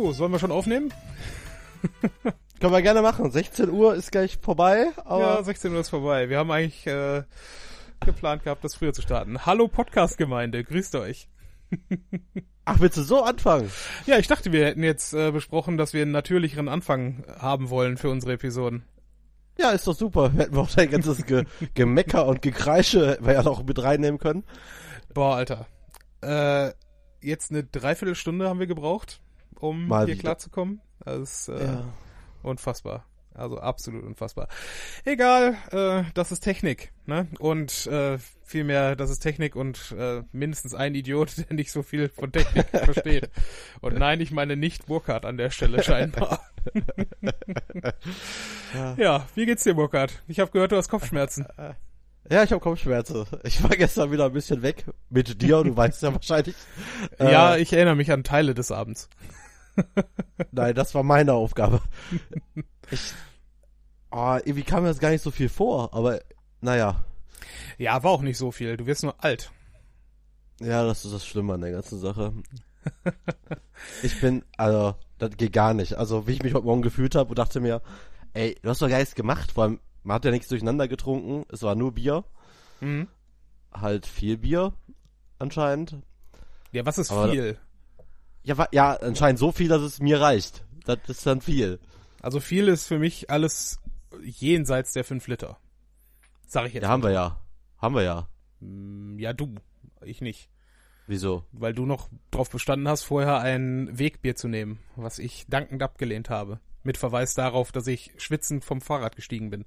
Du, sollen wir schon aufnehmen? Können wir gerne machen. 16 Uhr ist gleich vorbei, aber ja, 16 Uhr ist vorbei. Wir haben eigentlich äh, geplant gehabt, das früher zu starten. Hallo Podcast-Gemeinde, grüßt euch. ach, willst du so anfangen? Ja, ich dachte, wir hätten jetzt äh, besprochen, dass wir einen natürlicheren Anfang haben wollen für unsere Episoden. Ja, ist doch super. Hätten wir auch dein ganzes Ge Gemecker und Gekreische wir ja noch mit reinnehmen können. Boah, Alter. Äh, jetzt eine Dreiviertelstunde haben wir gebraucht, um Mal hier wieder. klarzukommen. Das ist äh, Ja. unfassbar. Also absolut unfassbar. Egal, äh, das ist Technik, ne? Und äh, vielmehr, das ist Technik und äh, mindestens ein Idiot, der nicht so viel von Technik versteht. Und nein, ich meine nicht Burkhardt an der Stelle scheinbar. Ja. ja, wie geht's dir, Burkhardt? Ich habe gehört, du hast Kopfschmerzen. Ja, ich habe Kopfschmerzen. Ich war gestern wieder ein bisschen weg mit dir, du weißt ja wahrscheinlich. ja, Äh, ich erinnere mich an Teile des Abends. Nein, das war meine Aufgabe. Ich, oh, irgendwie kam mir das gar nicht so viel vor, aber naja. Ja, war auch nicht so viel. Du wirst nur alt. Ja, das ist das Schlimme an der ganzen Sache. Ich bin, also, das geht gar nicht. Also, wie ich mich heute Morgen gefühlt habe und dachte mir, ey, du hast doch gar nichts gemacht. Vor allem, man hat ja nichts durcheinander getrunken. Es war nur Bier. Mhm. Halt viel Bier, anscheinend. Ja, was ist Aber- viel? Ja, ja, anscheinend so viel, dass es mir reicht. Das ist dann viel. Also viel ist für mich alles jenseits der 5 Liter. Sag ich jetzt. Ja, haben wir ja. Haben wir ja. Mm, Ja, du. Ich nicht. Wieso? Weil du noch drauf bestanden hast, vorher ein Wegbier zu nehmen, was ich dankend abgelehnt habe. Mit Verweis darauf, dass ich schwitzend vom Fahrrad gestiegen bin.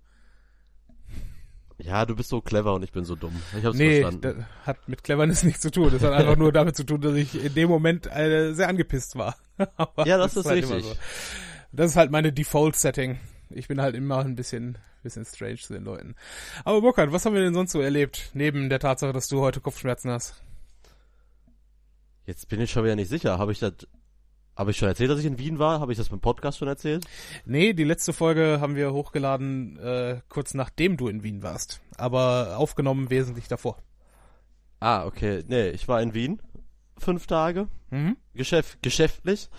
Ja, du bist so clever und ich bin so dumm. Ich hab's nee, verstanden. das hat mit Cleverness nichts zu tun. Das hat einfach nur damit zu tun, dass ich in dem Moment äh, sehr angepisst war. Ja, das ist halt immer richtig. Das ist halt meine Default-Setting. Ich bin halt immer ein bisschen, bisschen strange zu den Leuten. Aber Burkhard, was haben wir denn sonst so erlebt? Neben der Tatsache, dass du heute Kopfschmerzen hast. Jetzt bin ich schon wieder nicht sicher. Habe ich das, habe ich schon erzählt, dass ich in Wien war? Habe ich das beim Podcast schon erzählt? Nee, die letzte Folge haben wir hochgeladen, äh, kurz nachdem du in Wien warst. Aber aufgenommen wesentlich davor. Ah, okay. Nee, ich war in Wien. Fünf Tage. Mhm. Geschäft, geschäftlich.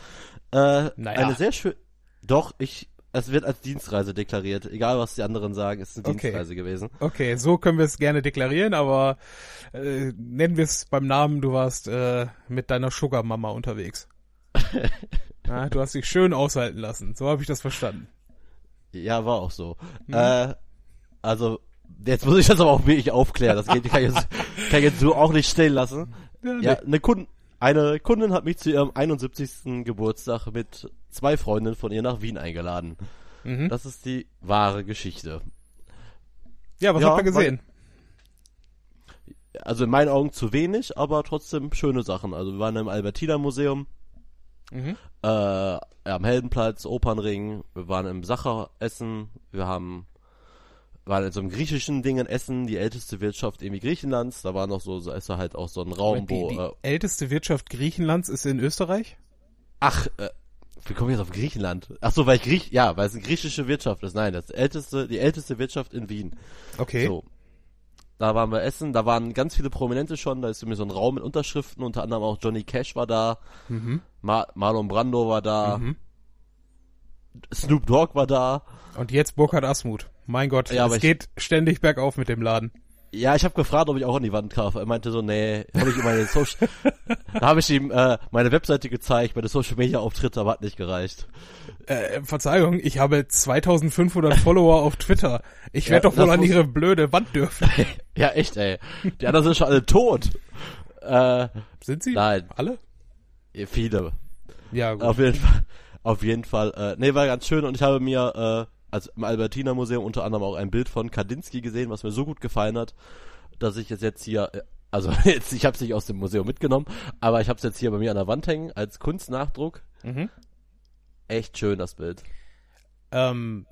Äh, Naja. Eine sehr schön. Doch, ich, es wird als Dienstreise deklariert. Egal, was die anderen sagen, es ist eine Okay. Dienstreise gewesen. Okay, so können wir es gerne deklarieren, aber äh, nennen wir es beim Namen, du warst äh, mit deiner Sugar-Mama unterwegs. Ja, du hast dich schön aushalten lassen, so habe ich das verstanden. Ja, war auch so. Mhm. Äh, also, jetzt muss ich das aber auch wirklich aufklären. Das geht, kann ich jetzt, kann ich jetzt so auch nicht stehen lassen. Ja, eine Kundin, eine Kundin hat mich zu ihrem 71. Geburtstag mit zwei Freundinnen von ihr nach Wien eingeladen. Mhm. Das ist die wahre Geschichte. Ja, was Ja, habt ihr gesehen? Also in meinen Augen zu wenig, aber trotzdem schöne Sachen. Also wir waren im Albertina Museum, Mhm. äh, ja, am Heldenplatz, Opernring, wir waren im Sacher essen, wir haben waren in so einem griechischen Dingen essen, die älteste Wirtschaft irgendwie Griechenlands, da war noch so, so ist da halt auch so ein Raum, die, wo, die äh, älteste Wirtschaft Griechenlands ist in Österreich? ach, äh, wie komme ich jetzt auf Griechenland? Ach so, weil ich Griech, ja, weil es eine griechische Wirtschaft ist. Nein, das älteste, die älteste Wirtschaft in Wien. Okay. So. Da waren wir essen, da waren ganz viele Prominente schon, da ist irgendwie so ein Raum mit Unterschriften, unter anderem auch Johnny Cash war da, Mhm. Ma Marlon Brando war da, Mhm. Snoop Dogg war da. Und jetzt Burkhard Asmuth. Mein Gott, Ja, es geht ständig bergauf mit dem Laden. Ja, ich habe gefragt, ob ich auch an die Wand kaufe. Er meinte so, nee, habe ich meine Social, da habe ich ihm äh, meine Webseite gezeigt, meine Social Media Auftritte, aber hat nicht gereicht. Äh, Verzeihung, ich habe 2500 Follower auf Twitter. Ich werde Ja, doch wohl an ihre blöde Wand dürfen. Ja, echt, ey. Die anderen sind schon alle tot. Äh, Sind sie? nein, Alle? viele. Ja, gut. Auf jeden Fall, auf jeden Fall. Äh, nee, war ganz schön und ich habe mir äh, also im Albertina Museum unter anderem auch ein Bild von Kandinsky gesehen, was mir so gut gefallen hat, dass ich es jetzt hier, äh, also jetzt, ich habe es nicht aus dem Museum mitgenommen, aber ich habe es jetzt hier bei mir an der Wand hängen als Kunstnachdruck. Mhm. Echt schön das Bild. Ähm,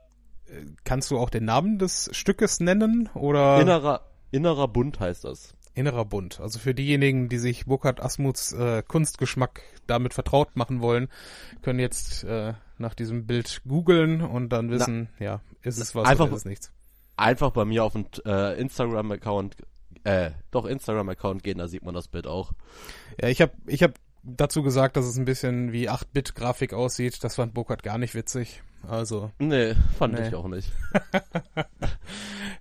äh, kannst du auch den Namen des Stückes nennen oder Innerer, innerer Bund heißt das. innerer Bund? Also für diejenigen, die sich Burkhard Asmuths äh, Kunstgeschmack damit vertraut machen wollen, können jetzt äh, nach diesem Bild googeln und dann wissen, ja, ist es was einfach- oder ist es nichts. Einfach bei mir auf den äh, Instagram-Account, äh, doch Instagram-Account gehen, da sieht man das Bild auch. Ja, ich habe ich hab dazu gesagt, dass es ein bisschen wie 8-Bit-Grafik aussieht. Das fand Burkhardt gar nicht witzig. Also. Nee, fand Nee. ich auch nicht.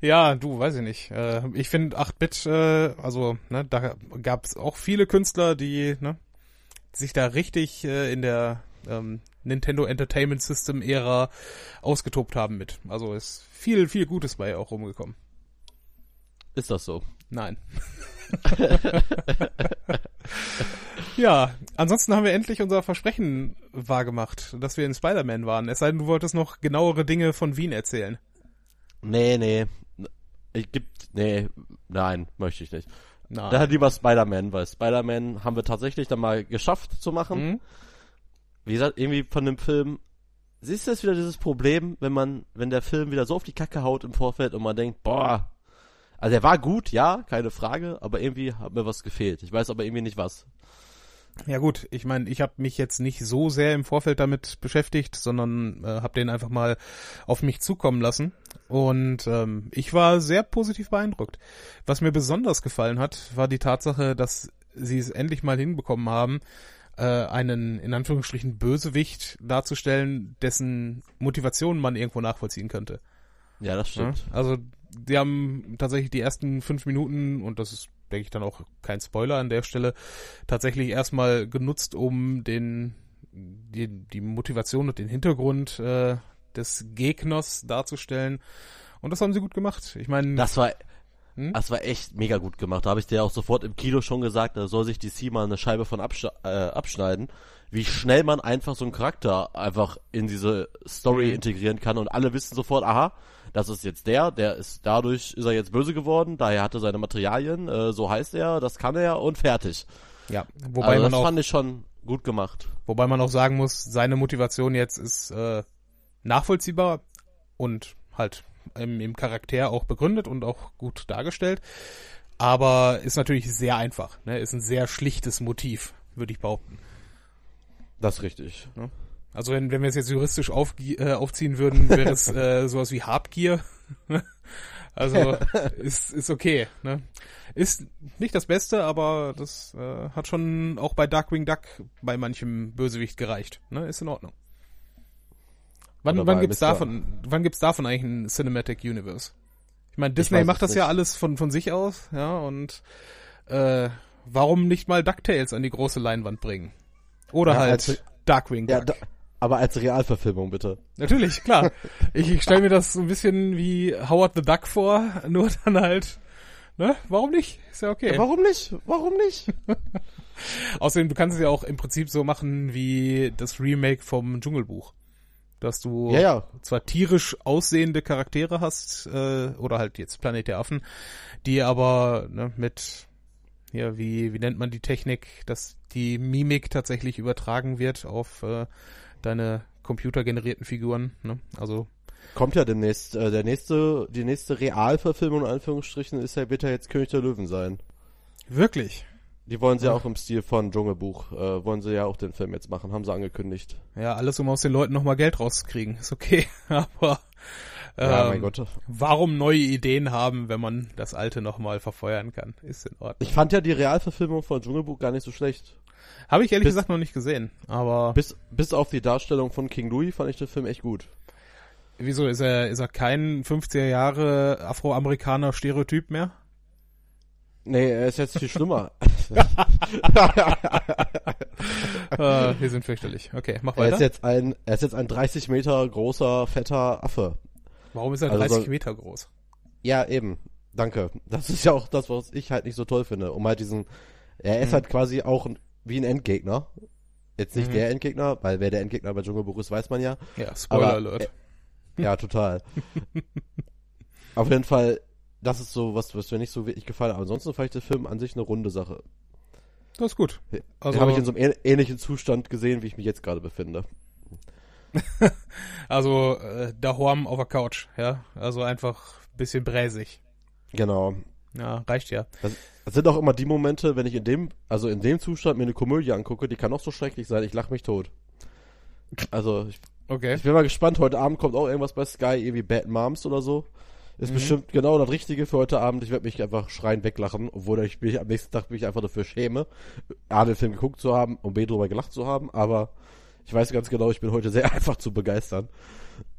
Ja, du, weiß ich nicht. Äh, ich finde 8-Bit, äh, also, ne, da gab es auch viele Künstler, die, ne, sich da richtig äh, in der ähm, Nintendo Entertainment System Ära ausgetobt haben mit. Also ist viel, viel Gutes bei auch rumgekommen. Ist das so? Nein. ja, ansonsten haben wir endlich unser Versprechen wahrgemacht, dass wir in Spider-Man waren. Es sei denn, du wolltest noch genauere Dinge von Wien erzählen. Nee, nee. Ich gibt, nee, nein, möchte ich nicht. Nein. Daher lieber Spider-Man, weil Spider-Man haben wir tatsächlich dann mal geschafft zu machen. Hm? Wie gesagt, irgendwie von dem Film, siehst du jetzt wieder dieses Problem, wenn man, wenn der Film wieder so auf die Kacke haut im Vorfeld und man denkt, boah, also er war gut, ja, keine Frage, aber irgendwie hat mir was gefehlt. Ich weiß aber irgendwie nicht was. Ja gut, ich meine, ich habe mich jetzt nicht so sehr im Vorfeld damit beschäftigt, sondern äh, habe den einfach mal auf mich zukommen lassen. Und ähm, ich war sehr positiv beeindruckt. Was mir besonders gefallen hat, war die Tatsache, dass sie es endlich mal hinbekommen haben, äh, einen in Anführungsstrichen Bösewicht darzustellen, dessen Motivation man irgendwo nachvollziehen könnte. Ja, das Ja? stimmt. Also die haben tatsächlich die ersten fünf Minuten, und das ist, denke ich, dann auch kein Spoiler an der Stelle, tatsächlich erstmal genutzt, um den die, die Motivation und den Hintergrund äh, des Gegners darzustellen. Und das haben sie gut gemacht. Ich meine, Das war, Hm? das war echt mega gut gemacht. Da habe ich dir auch sofort im Kino schon gesagt, da soll sich DC mal eine Scheibe von absch äh, abschneiden, wie schnell man einfach so einen Charakter einfach in diese Story Mhm. integrieren kann und alle wissen sofort, aha, das ist jetzt der, der ist dadurch ist er jetzt böse geworden, daher hatte er seine Materialien, äh, so heißt er, das kann er und fertig. ja, wobei also man das auch fand ich schon gut gemacht. Wobei man auch sagen muss, seine Motivation jetzt ist äh, nachvollziehbar und halt im, im Charakter auch begründet und auch gut dargestellt. Aber ist natürlich sehr einfach. Ne? Ist ein sehr schlichtes Motiv, würde ich behaupten. Das ist richtig. Also wenn, wenn wir es jetzt juristisch auf, äh, aufziehen würden, wäre es äh, sowas wie Habgier. also ist, ist okay. Ne? Ist nicht das Beste, aber das äh, hat schon auch bei Darkwing Duck bei manchem Bösewicht gereicht. Ne? Ist in Ordnung. Wann, Oder wann gibt's Mr. davon, wann gibt's davon eigentlich ein Cinematic Universe? Ich meine, Disney weiß macht das ja alles von, von sich aus, ja, und äh, warum nicht mal DuckTales an die große Leinwand bringen? Oder Ja, halt also- Darkwing Duck. Ja, da, aber als Realverfilmung bitte. Natürlich, klar. Ich, ich stelle mir das so ein bisschen wie Howard the Duck vor, nur dann halt, ne? Warum nicht? Ist ja okay. Warum nicht? Warum nicht? Außerdem, du kannst es ja auch im Prinzip so machen wie das Remake vom Dschungelbuch. Dass du Ja, ja. zwar tierisch aussehende Charaktere hast, äh, oder halt jetzt Planet der Affen, die aber ne, mit, ja, wie, wie nennt man die Technik, dass die Mimik tatsächlich übertragen wird auf äh, deine computergenerierten Figuren. Ne? Also Kommt ja demnächst, äh, der nächste, die nächste Realverfilmung in Anführungsstrichen ist ja, wird ja jetzt König der Löwen sein. wirklich. Die wollen sie ja auch im Stil von Dschungelbuch, äh, wollen sie ja auch den Film jetzt machen, haben sie angekündigt. Ja, alles, um aus den Leuten nochmal Geld rauszukriegen. Ist okay. Aber Ja, ähm, mein Gott. warum neue Ideen haben, wenn man das alte nochmal verfeuern kann? Ist in Ordnung. Ich fand ja die Realverfilmung von Dschungelbuch gar nicht so schlecht. Habe ich ehrlich Bis- gesagt noch nicht gesehen. Aber Bis, bis auf die Darstellung von King Louis fand ich den Film echt gut. wieso ist er, ist er kein 50er Jahre Afroamerikaner Stereotyp mehr? Nee, er ist jetzt viel schlimmer. äh, wir sind fürchterlich. Okay, mach er ist weiter. jetzt ein, er ist jetzt ein 30 Meter großer, fetter Affe. Warum ist er also 30 so- Meter groß? Ja, eben. Danke. Das ist ja auch das, was ich halt nicht so toll finde. Um halt diesen, er ist Mhm. halt quasi auch wie ein Endgegner. Jetzt nicht Mhm. der Endgegner, weil wer der Endgegner bei Dschungelbuch ist, weiß man ja. Ja, Spoiler Aber, Alert. äh, Ja, total. Auf jeden Fall, das ist so was, was mir nicht so wirklich gefallen hat. Aber ansonsten fand ich der Film an sich eine runde Sache. Das ist gut. Also, habe ich in so einem ähn- ähnlichen Zustand gesehen, wie ich mich jetzt gerade befinde. also äh, Dahorm auf der Couch, ja. Also einfach ein bisschen bräsig. Genau. Ja, reicht ja. Das, das sind auch immer die Momente, wenn ich in dem, also in dem Zustand mir eine Komödie angucke, die kann auch so schrecklich sein, ich lache mich tot. Also, ich, Okay. ich bin mal gespannt, heute Abend kommt auch irgendwas bei Sky, irgendwie Bad Moms oder so. Ist mhm. bestimmt genau das Richtige für heute Abend. Ich werde mich einfach schreien weglachen, obwohl ich mich am nächsten Tag mich einfach dafür schäme, A, den Film geguckt zu haben und B, drüber gelacht zu haben. Aber ich weiß ganz genau, ich bin heute sehr einfach zu begeistern.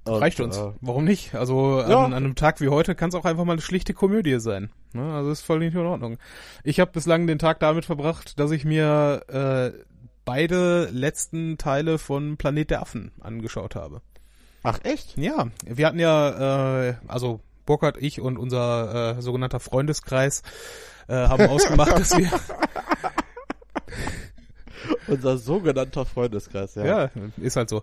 Und, Reicht uns. Äh, Warum nicht? Also ja. an, an, einem Tag wie heute kann es auch einfach mal eine schlichte Komödie sein. Ne? Also ist voll nicht in Ordnung. Ich habe bislang den Tag damit verbracht, dass ich mir äh, beide letzten Teile von Planet der Affen angeschaut habe. Ach echt? Ja, wir hatten ja, äh, also Burkhard, ich und unser äh, sogenannter Freundeskreis äh, haben ausgemacht, dass wir unser sogenannter Freundeskreis, ja. Ja, ist halt so.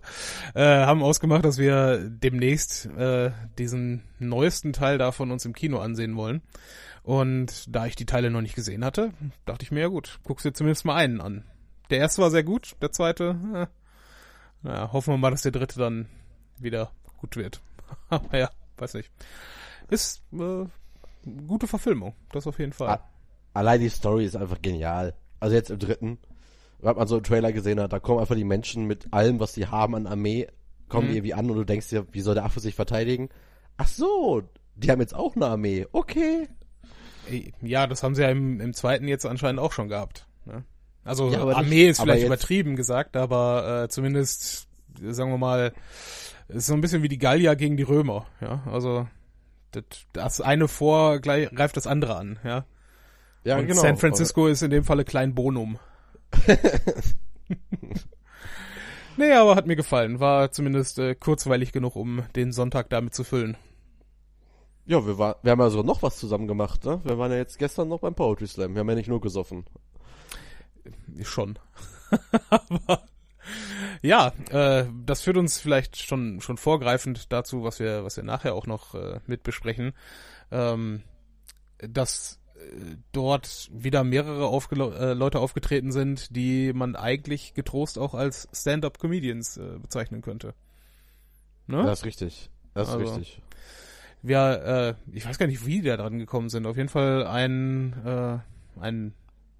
Äh, haben ausgemacht, dass wir demnächst äh, diesen neuesten Teil davon uns im Kino ansehen wollen. Und da ich die Teile noch nicht gesehen hatte, dachte ich mir, ja gut, guckst dir zumindest mal einen an. Der erste war sehr gut, der zweite, äh, na, hoffen wir mal, dass der dritte dann wieder gut wird. Aber ja, weiß nicht. Ist äh, gute Verfilmung, das auf jeden Fall. Allein die Story ist einfach genial. Also jetzt im dritten, hat man so einen Trailer gesehen hat, da kommen einfach die Menschen mit allem, was sie haben an Armee, kommen mhm. irgendwie an und du denkst dir, wie soll der Affe sich verteidigen? Ach so, die haben jetzt auch eine Armee. Okay. Ja, das haben sie ja im, im zweiten jetzt anscheinend auch schon gehabt. Ne? Also ja, Armee ist vielleicht übertrieben gesagt, aber äh, zumindest, sagen wir mal, ist so ein bisschen wie die Gallier gegen die Römer. Ja, also das, das eine vor gleich, greift das andere an. Ja. Ja, und genau. San Francisco ist in dem Falle Klein Bonum. nee, aber hat mir gefallen. War zumindest äh, kurzweilig genug, um den Sonntag damit zu füllen. Ja, wir, war, wir haben ja sogar noch was zusammen gemacht, ne? Wir waren ja jetzt gestern noch beim Poetry Slam. Wir haben ja nicht nur gesoffen. Schon. aber ja, äh, das führt uns vielleicht schon schon vorgreifend dazu, was wir was wir nachher auch noch äh, mit besprechen, ähm, dass dort wieder mehrere aufge äh, Leute aufgetreten sind, die man eigentlich getrost auch als Stand-up-Comedians äh, bezeichnen könnte. Ne? Das ist richtig. Das ist also, richtig. Wir, äh, ich weiß gar nicht, wie die da dran gekommen sind. Auf jeden Fall ein, äh, ein,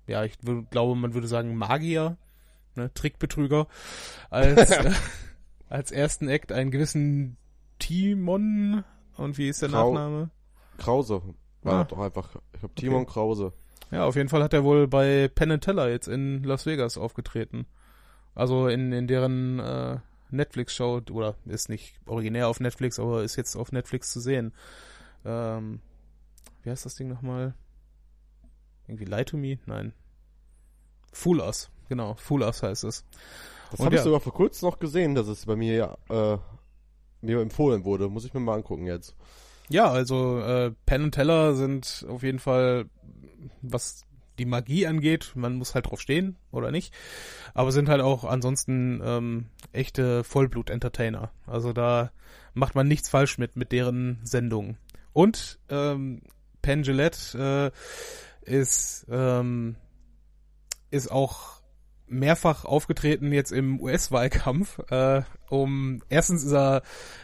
ja, ich glaube, man würde sagen Magier, ne, Trickbetrüger, als, äh, als ersten Act einen gewissen Timon und wie ist der Krau Nachname? Krause. War ah. doch einfach, ich glaube, Timon okay. Krause. Ja, auf jeden Fall hat er wohl bei Penn Teller jetzt in Las Vegas aufgetreten. Also in, in deren äh, Netflix-Show, oder ist nicht originär auf Netflix, aber ist jetzt auf Netflix zu sehen. Ähm, wie heißt das Ding nochmal? Irgendwie Lie to Me? Nein. Fool Us, genau, Fool Us heißt es. Das habe ja, ich sogar vor kurzem noch gesehen, dass es bei mir ja äh, mir empfohlen wurde. Muss ich mir mal angucken jetzt. Ja, also äh, Penn und Teller sind auf jeden Fall, was die Magie angeht, man muss halt drauf stehen oder nicht, aber sind halt auch ansonsten ähm, echte Vollblut-Entertainer. Also da macht man nichts falsch mit mit deren Sendungen. Und ähm, Penn Gillette äh, ist ähm, ist auch mehrfach aufgetreten jetzt im US-Wahlkampf. Äh, um erstens ist er,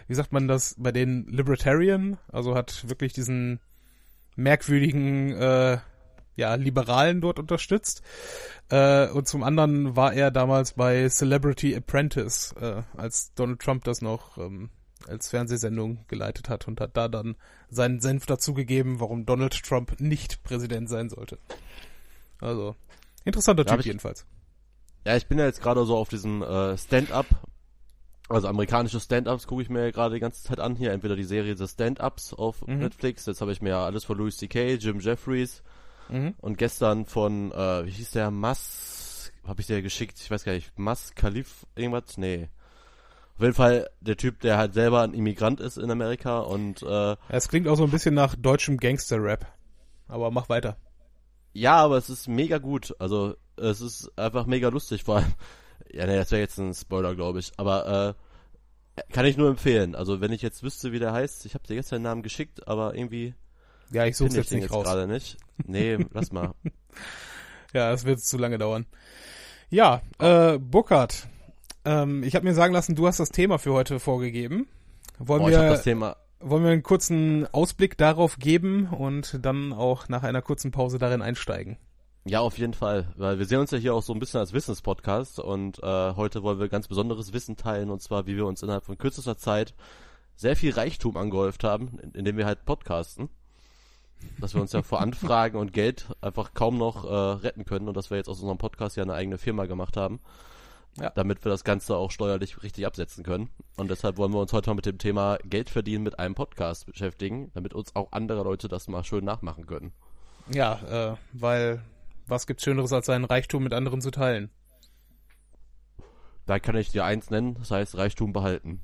wie sagt man das, bei den Libertarian, also hat wirklich diesen merkwürdigen äh, ja, Liberalen dort unterstützt. Äh, und zum anderen war er damals bei Celebrity Apprentice, äh, als Donald Trump das noch ähm, als Fernsehsendung geleitet hat und hat da dann seinen Senf dazugegeben, warum Donald Trump nicht Präsident sein sollte. Also, interessanter Typ jedenfalls. Ja, ich bin ja jetzt gerade so auf diesem äh, Stand-up, also amerikanische Stand-ups gucke ich mir ja gerade die ganze Zeit an. Hier entweder die Serie The Stand-ups auf mhm. Netflix, jetzt habe ich mir ja alles von Louis C.K., Jim Jeffries mhm. und gestern von, äh, wie hieß der, Mas, habe ich dir geschickt, ich weiß gar nicht, Mas Khalif, irgendwas? Nee. Auf jeden Fall der Typ, der halt selber ein Immigrant ist in Amerika und äh, Es klingt auch so ein bisschen nach deutschem Gangster-Rap. Aber mach weiter. Ja, aber es ist mega gut. Also es ist einfach mega lustig, vor allem. Ja, ne, das wäre jetzt ein Spoiler, glaube ich. Aber äh, kann ich nur empfehlen. Also wenn ich jetzt wüsste, wie der heißt, ich habe dir jetzt den Namen geschickt, aber irgendwie. Ja, ich suche jetzt nicht raus. gerade nicht. Nee, lass mal. ja, das wird zu lange dauern. Ja, äh, Burkhard, ähm, ich habe mir sagen lassen, du hast das Thema für heute vorgegeben. Wollen oh, wir das Thema wollen wir einen kurzen Ausblick darauf geben und dann auch nach einer kurzen Pause darin einsteigen? Ja, auf jeden Fall, weil wir sehen uns ja hier auch so ein bisschen als Wissenspodcast und äh, heute wollen wir ganz besonderes Wissen teilen und zwar, wie wir uns innerhalb von kürzester Zeit sehr viel Reichtum angehäuft haben, indem wir halt podcasten. Dass wir uns ja vor Anfragen und Geld einfach kaum noch äh, retten können und dass wir jetzt aus unserem Podcast ja eine eigene Firma gemacht haben. Ja. Damit wir das Ganze auch steuerlich richtig absetzen können. Und deshalb wollen wir uns heute mal mit dem Thema Geld verdienen mit einem Podcast beschäftigen, damit uns auch andere Leute das mal schön nachmachen können. Ja, äh, weil was gibt's Schöneres als seinen Reichtum mit anderen zu teilen? Da kann ich dir eins nennen, das heißt Reichtum behalten.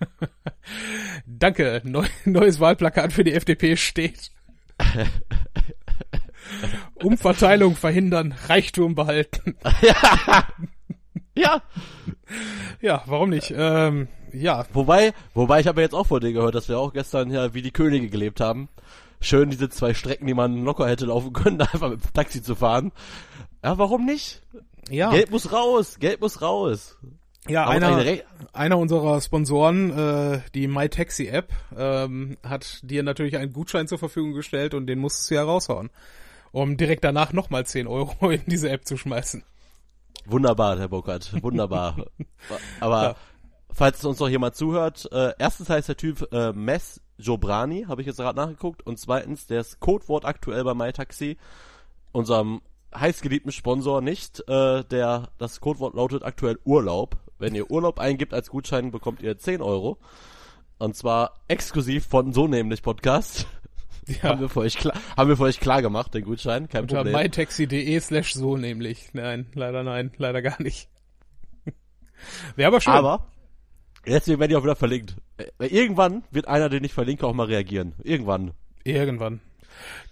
Danke, Neu neues Wahlplakat für die FDP steht. Umverteilung verhindern, Reichtum behalten. ja. ja. Ja, warum nicht? Ähm, ja. Wobei, wobei ich habe jetzt auch vor dir gehört, dass wir auch gestern ja wie die Könige gelebt haben. Schön diese zwei Strecken, die man locker hätte laufen können, einfach mit dem Taxi zu fahren. Ja, warum nicht? Ja. Geld muss raus, Geld muss raus. Ja, einer, einer unserer Sponsoren, äh, die MyTaxi App, ähm, hat dir natürlich einen Gutschein zur Verfügung gestellt und den musstest du ja raushauen, um direkt danach nochmal 10 Euro in diese App zu schmeißen. Wunderbar, Herr Burkhardt, wunderbar. Aber ja. falls uns noch jemand zuhört, äh, erstens heißt der Typ äh, Mess Jobrani, habe ich jetzt gerade nachgeguckt, und zweitens, ist Codewort aktuell bei MyTaxi, unserem heißgeliebten Sponsor nicht, äh, der das Codewort lautet aktuell Urlaub. Wenn ihr Urlaub eingibt als Gutschein, bekommt ihr 10 Euro. Und zwar exklusiv von So nämlich Podcast. Ja. haben, wir für euch klar, haben wir für euch klar gemacht, den Gutschein, kein Unter Problem. mytaxi.de slash so nämlich. Nein, leider nein, leider gar nicht. Wäre aber schön. Aber, deswegen werde ich auch wieder verlinkt. Äh, irgendwann wird einer, den ich verlinke, auch mal reagieren. Irgendwann. Irgendwann.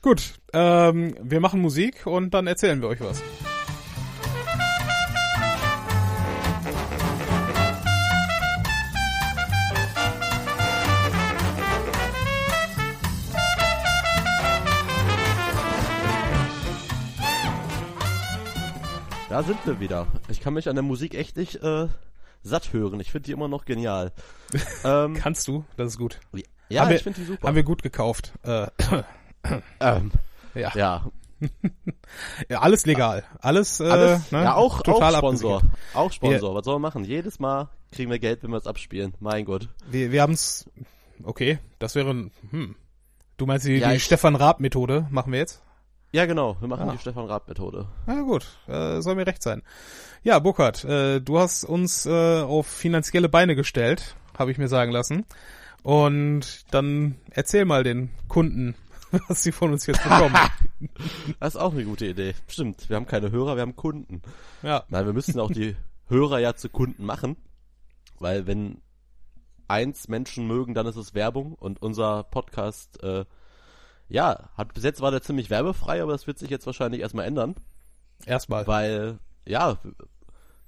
Gut, ähm, wir machen Musik und dann erzählen wir euch was. Da sind wir wieder. Ich kann mich an der Musik echt nicht äh, satt hören. Ich finde die immer noch genial. ähm, Kannst du? Das ist gut. Ja, haben ich finde die super. Haben wir gut gekauft. Äh, ähm, ja. Ja. ja, alles legal. Alles, äh, alles ne? ja, auch, total auch Sponsor. Abgesichert. Auch Sponsor. Ja. Was soll man machen? Jedes Mal kriegen wir Geld, wenn wir es abspielen. Mein Gott. Wir, wir haben es. Okay, das wäre. Hm. Du meinst die, ja, die Stefan Raab Methode? Machen wir jetzt? Ja, genau. Wir machen ah. die Stefan Raab-Methode. Na gut, äh, soll mir recht sein. Ja, Burkhard, äh, du hast uns äh, auf finanzielle Beine gestellt, habe ich mir sagen lassen. Und dann erzähl mal den Kunden, was sie von uns jetzt bekommen. das ist auch eine gute Idee. Stimmt, wir haben keine Hörer, wir haben Kunden. Ja. Nein, wir müssen auch die Hörer ja zu Kunden machen, weil wenn eins Menschen mögen, dann ist es Werbung und unser Podcast äh, ja, hat bis jetzt war der ziemlich werbefrei, aber das wird sich jetzt wahrscheinlich erstmal ändern. Erstmal. Weil, ja,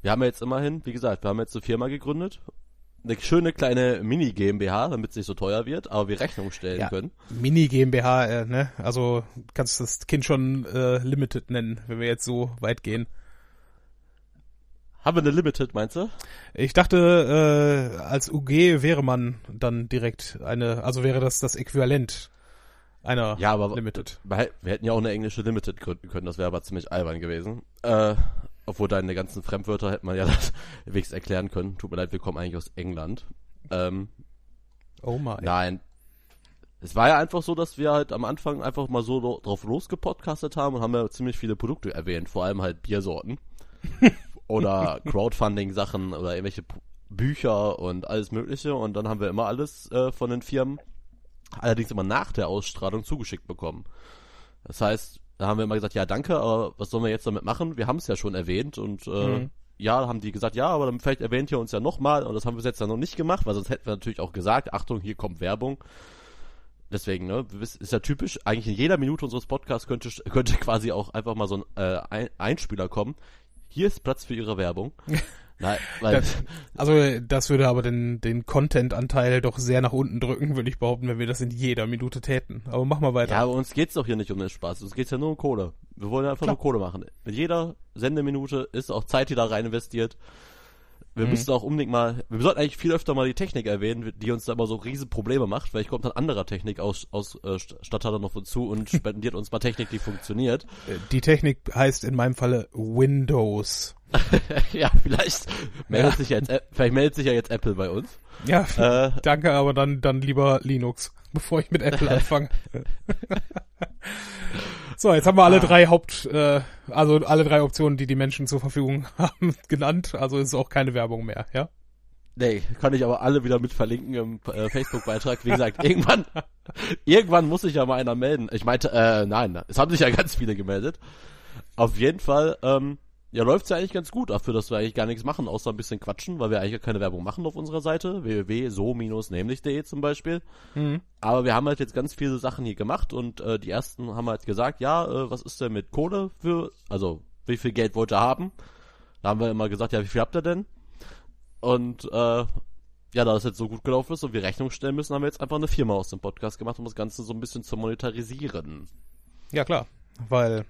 wir haben ja jetzt immerhin, wie gesagt, wir haben jetzt eine Firma gegründet. Eine schöne kleine Mini-GmbH, damit es nicht so teuer wird, aber wir Rechnung stellen ja, können. Mini-GmbH, äh, ne? Also kannst du das Kind schon äh, Limited nennen, wenn wir jetzt so weit gehen. Haben wir eine Limited, meinst du? Ich dachte, äh, als UG wäre man dann direkt eine, also wäre das das Äquivalent einer ja, aber Limited. Wir, hätten ja auch eine englische Limited gründen können, das wäre aber ziemlich albern gewesen. Äh, obwohl deine ganzen Fremdwörter hätte man ja das wenigstens erklären können. Tut mir leid, wir kommen eigentlich aus England. Ähm, oh my. Nein. Es war ja einfach so, dass wir halt am Anfang einfach mal so drauf losgepodcastet haben und haben ja ziemlich viele Produkte erwähnt, vor allem halt Biersorten. oder Crowdfunding-Sachen oder irgendwelche Bücher und alles mögliche und dann haben wir immer alles äh, von den Firmen allerdings immer nach der Ausstrahlung zugeschickt bekommen. Das heißt, da haben wir immer gesagt, ja danke, aber was sollen wir jetzt damit machen? Wir haben es ja schon erwähnt und äh, mhm. ja, haben die gesagt, ja, aber dann vielleicht erwähnt ihr uns ja nochmal und das haben wir jetzt ja noch nicht gemacht, weil sonst hätten wir natürlich auch gesagt, Achtung, hier kommt Werbung. Deswegen, ne, ist ja typisch, eigentlich in jeder Minute unseres Podcasts könnte, könnte quasi auch einfach mal so ein äh, Einspieler kommen. Hier ist Platz für Ihre Werbung. Nein, weil das, also das würde aber den, den Content-Anteil doch sehr nach unten drücken, würde ich behaupten, wenn wir das in jeder Minute täten. Aber mach mal weiter. Ja, aber uns geht's doch hier nicht um den Spaß. Uns geht's ja nur um Kohle. Wir wollen einfach Klar. nur Kohle machen. Mit jeder Sendeminute ist auch Zeit, die da rein investiert. Wir mhm. müssen auch unbedingt mal, wir sollten eigentlich viel öfter mal die Technik erwähnen, die uns da immer so riesen Probleme macht, weil ich kommt dann anderer Technik aus, aus äh, Stadthalle noch zu und spendiert uns mal Technik, die funktioniert. Die Technik heißt in meinem Falle Windows. ja, vielleicht meldet sich ja jetzt, vielleicht meldet sich ja jetzt Apple bei uns. Ja, äh, danke, aber dann, dann lieber Linux, bevor ich mit Apple anfange. so, jetzt haben wir alle ah. drei Haupt, äh, also alle drei Optionen, die die Menschen zur Verfügung haben, genannt. Also ist auch keine Werbung mehr, ja? Nee, kann ich aber alle wieder mit verlinken im äh, Facebook-Beitrag. Wie gesagt, irgendwann, irgendwann muss sich ja mal einer melden. Ich meinte, äh, nein, es haben sich ja ganz viele gemeldet. Auf jeden Fall, ähm, ja, läuft's ja eigentlich ganz gut dafür, dass wir eigentlich gar nichts machen, außer ein bisschen quatschen, weil wir eigentlich keine Werbung machen auf unserer Seite, www.so-nämlich.de zum Beispiel. Mhm. Aber wir haben halt jetzt ganz viele Sachen hier gemacht und äh, die ersten haben halt gesagt, ja, äh, was ist denn mit Kohle für, also wie viel Geld wollt ihr haben? Da haben wir immer gesagt, ja, wie viel habt ihr denn? Und äh, ja, da das jetzt so gut gelaufen ist und wir Rechnung stellen müssen, haben wir jetzt einfach eine Firma aus dem Podcast gemacht, um das Ganze so ein bisschen zu monetarisieren. Ja, klar. Weil,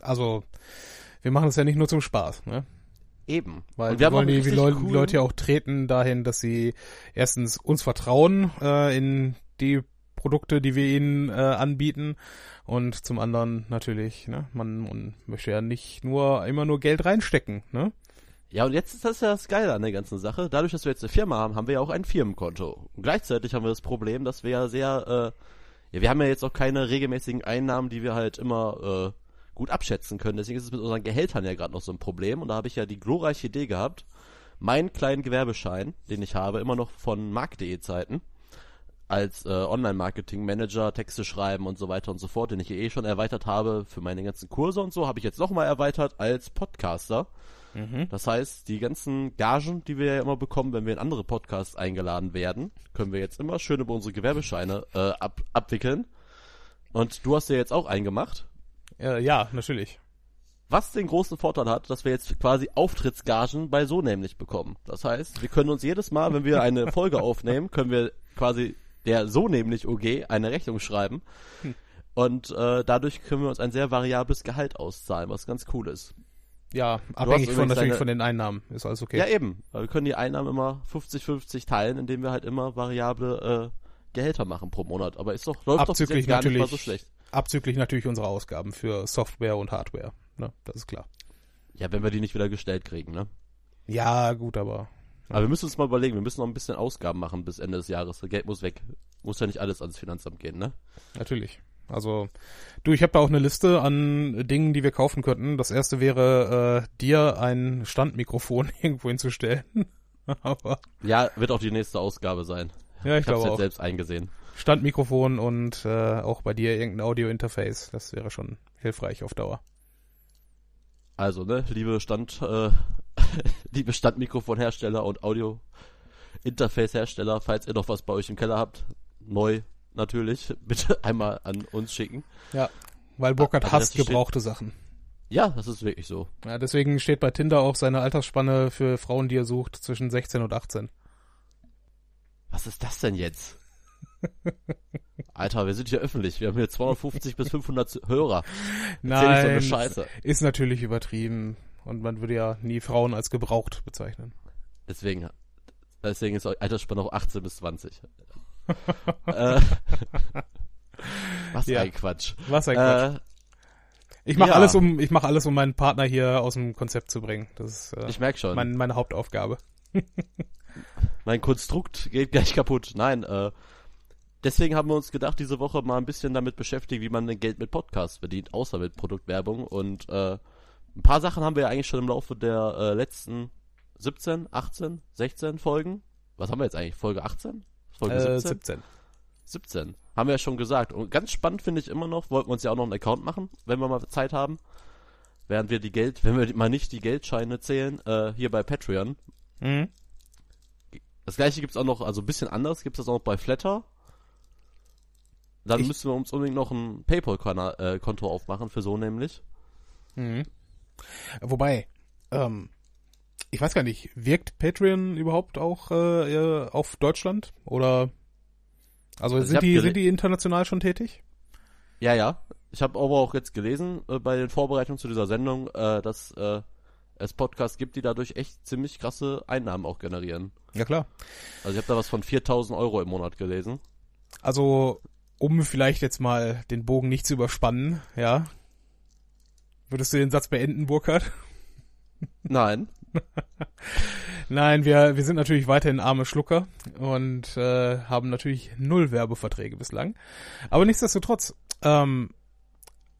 also wir machen es ja nicht nur zum Spaß, ne? Eben. Weil und wir wollen die, die, Leu cool. Leute ja auch treten dahin, dass sie erstens uns vertrauen äh, in die Produkte, die wir ihnen äh, anbieten und zum anderen natürlich, ne, man, man möchte ja nicht nur immer nur Geld reinstecken, ne? Ja, und jetzt ist das ja das Geile an der ganzen Sache. Dadurch, dass wir jetzt eine Firma haben, haben wir ja auch ein Firmenkonto. Und gleichzeitig haben wir das Problem, dass wir ja sehr, äh, ja, wir haben ja jetzt auch keine regelmäßigen Einnahmen, die wir halt immer äh, gut abschätzen können. Deswegen ist es mit unseren Gehältern ja gerade noch so ein Problem. Und da habe ich ja die glorreiche Idee gehabt, meinen kleinen Gewerbeschein, den ich habe, immer noch von mark.de Zeiten, als äh, Online-Marketing-Manager, Texte schreiben und so weiter und so fort, den ich eh schon erweitert habe für meine ganzen Kurse und so, habe ich jetzt nochmal erweitert als Podcaster. Mhm. Das heißt, die ganzen Gagen, die wir ja immer bekommen, wenn wir in andere Podcasts eingeladen werden, können wir jetzt immer schön über unsere Gewerbescheine äh, ab abwickeln. Und du hast ja jetzt auch eingemacht. Äh, ja, natürlich. Was den großen Vorteil hat, dass wir jetzt quasi Auftrittsgagen bei so nämlich bekommen. Das heißt, wir können uns jedes Mal, wenn wir eine Folge aufnehmen, können wir quasi der so nämlich OG eine Rechnung schreiben. Hm. Und äh, dadurch können wir uns ein sehr variables Gehalt auszahlen, was ganz cool ist. Ja, abhängig von natürlich von den Einnahmen. Ist alles okay. Ja, eben. Wir können die Einnahmen immer 50-50 teilen, indem wir halt immer variable äh, Gehälter machen pro Monat. Aber ist doch, läuft Abzüglich doch gar nicht mal so schlecht. Abzüglich natürlich unsere Ausgaben für Software und Hardware. Ne? Das ist klar. Ja, wenn wir die nicht wieder gestellt kriegen, ne? Ja, gut, aber. Aber wir müssen uns mal überlegen, wir müssen noch ein bisschen Ausgaben machen bis Ende des Jahres. Das Geld muss weg. Muss ja nicht alles ans Finanzamt gehen, ne? Natürlich. Also, du, ich habe da auch eine Liste an Dingen, die wir kaufen könnten. Das erste wäre, äh, dir ein Standmikrofon irgendwo hinzustellen. Aber ja, wird auch die nächste Ausgabe sein. Ja, ich, ich glaube auch. selbst eingesehen. Standmikrofon und äh, auch bei dir irgendein Audio-Interface. Das wäre schon hilfreich auf Dauer. Also, ne, liebe Stand, äh, liebe Standmikrofonhersteller und Audio-Interface-Hersteller, falls ihr noch was bei euch im Keller habt, neu natürlich, bitte einmal an uns schicken. Ja, weil Burkhard also hasst gebrauchte steht, Sachen. Ja, das ist wirklich so. Ja, deswegen steht bei Tinder auch seine Altersspanne für Frauen, die er sucht, zwischen 16 und 18. Was ist das denn jetzt? Alter, wir sind hier öffentlich. Wir haben hier 250 bis 500 Hörer. Nein, so eine Scheiße. ist natürlich übertrieben. Und man würde ja nie Frauen als gebraucht bezeichnen. Deswegen, deswegen ist Altersspanne auch 18 bis 20. äh, was ja. ein Quatsch. Was ein Quatsch. Äh, ich mache ja. alles um, ich mache alles um meinen Partner hier aus dem Konzept zu bringen. Das ist äh, ich merk schon. Mein, meine Hauptaufgabe. mein Konstrukt geht gleich kaputt. Nein, äh, deswegen haben wir uns gedacht, diese Woche mal ein bisschen damit beschäftigt, wie man Geld mit Podcasts verdient, außer mit Produktwerbung. Und äh, ein paar Sachen haben wir ja eigentlich schon im Laufe der äh, letzten 17, 18, 16 Folgen. Was haben wir jetzt eigentlich? Folge 18? Folge äh, 17? 17. 17. Haben wir ja schon gesagt. Und ganz spannend finde ich immer noch, wollten wir uns ja auch noch einen Account machen, wenn wir mal Zeit haben. Während wir die Geld, wenn wir mal nicht die Geldscheine zählen, äh, hier bei Patreon. Mhm. Das gleiche gibt's auch noch, also ein bisschen anders gibt's das auch noch bei Flatter. Dann ich müssen wir uns unbedingt noch ein PayPal-Konto äh, aufmachen, für so nämlich. Mhm. Wobei, ähm, ich weiß gar nicht, wirkt Patreon überhaupt auch äh, auf Deutschland? Oder also, also sind, die, sind die international schon tätig? Ja, ja. Ich habe aber auch jetzt gelesen äh, bei den Vorbereitungen zu dieser Sendung, äh, dass äh, es Podcasts gibt, die dadurch echt ziemlich krasse Einnahmen auch generieren. Ja, klar. Also ich habe da was von 4000 Euro im Monat gelesen. Also, um vielleicht jetzt mal den Bogen nicht zu überspannen, ja. Würdest du den Satz beenden, Burkhard? Nein. Nein, wir, wir sind natürlich weiterhin arme Schlucker und äh, haben natürlich null Werbeverträge bislang. Aber nichtsdestotrotz, ähm,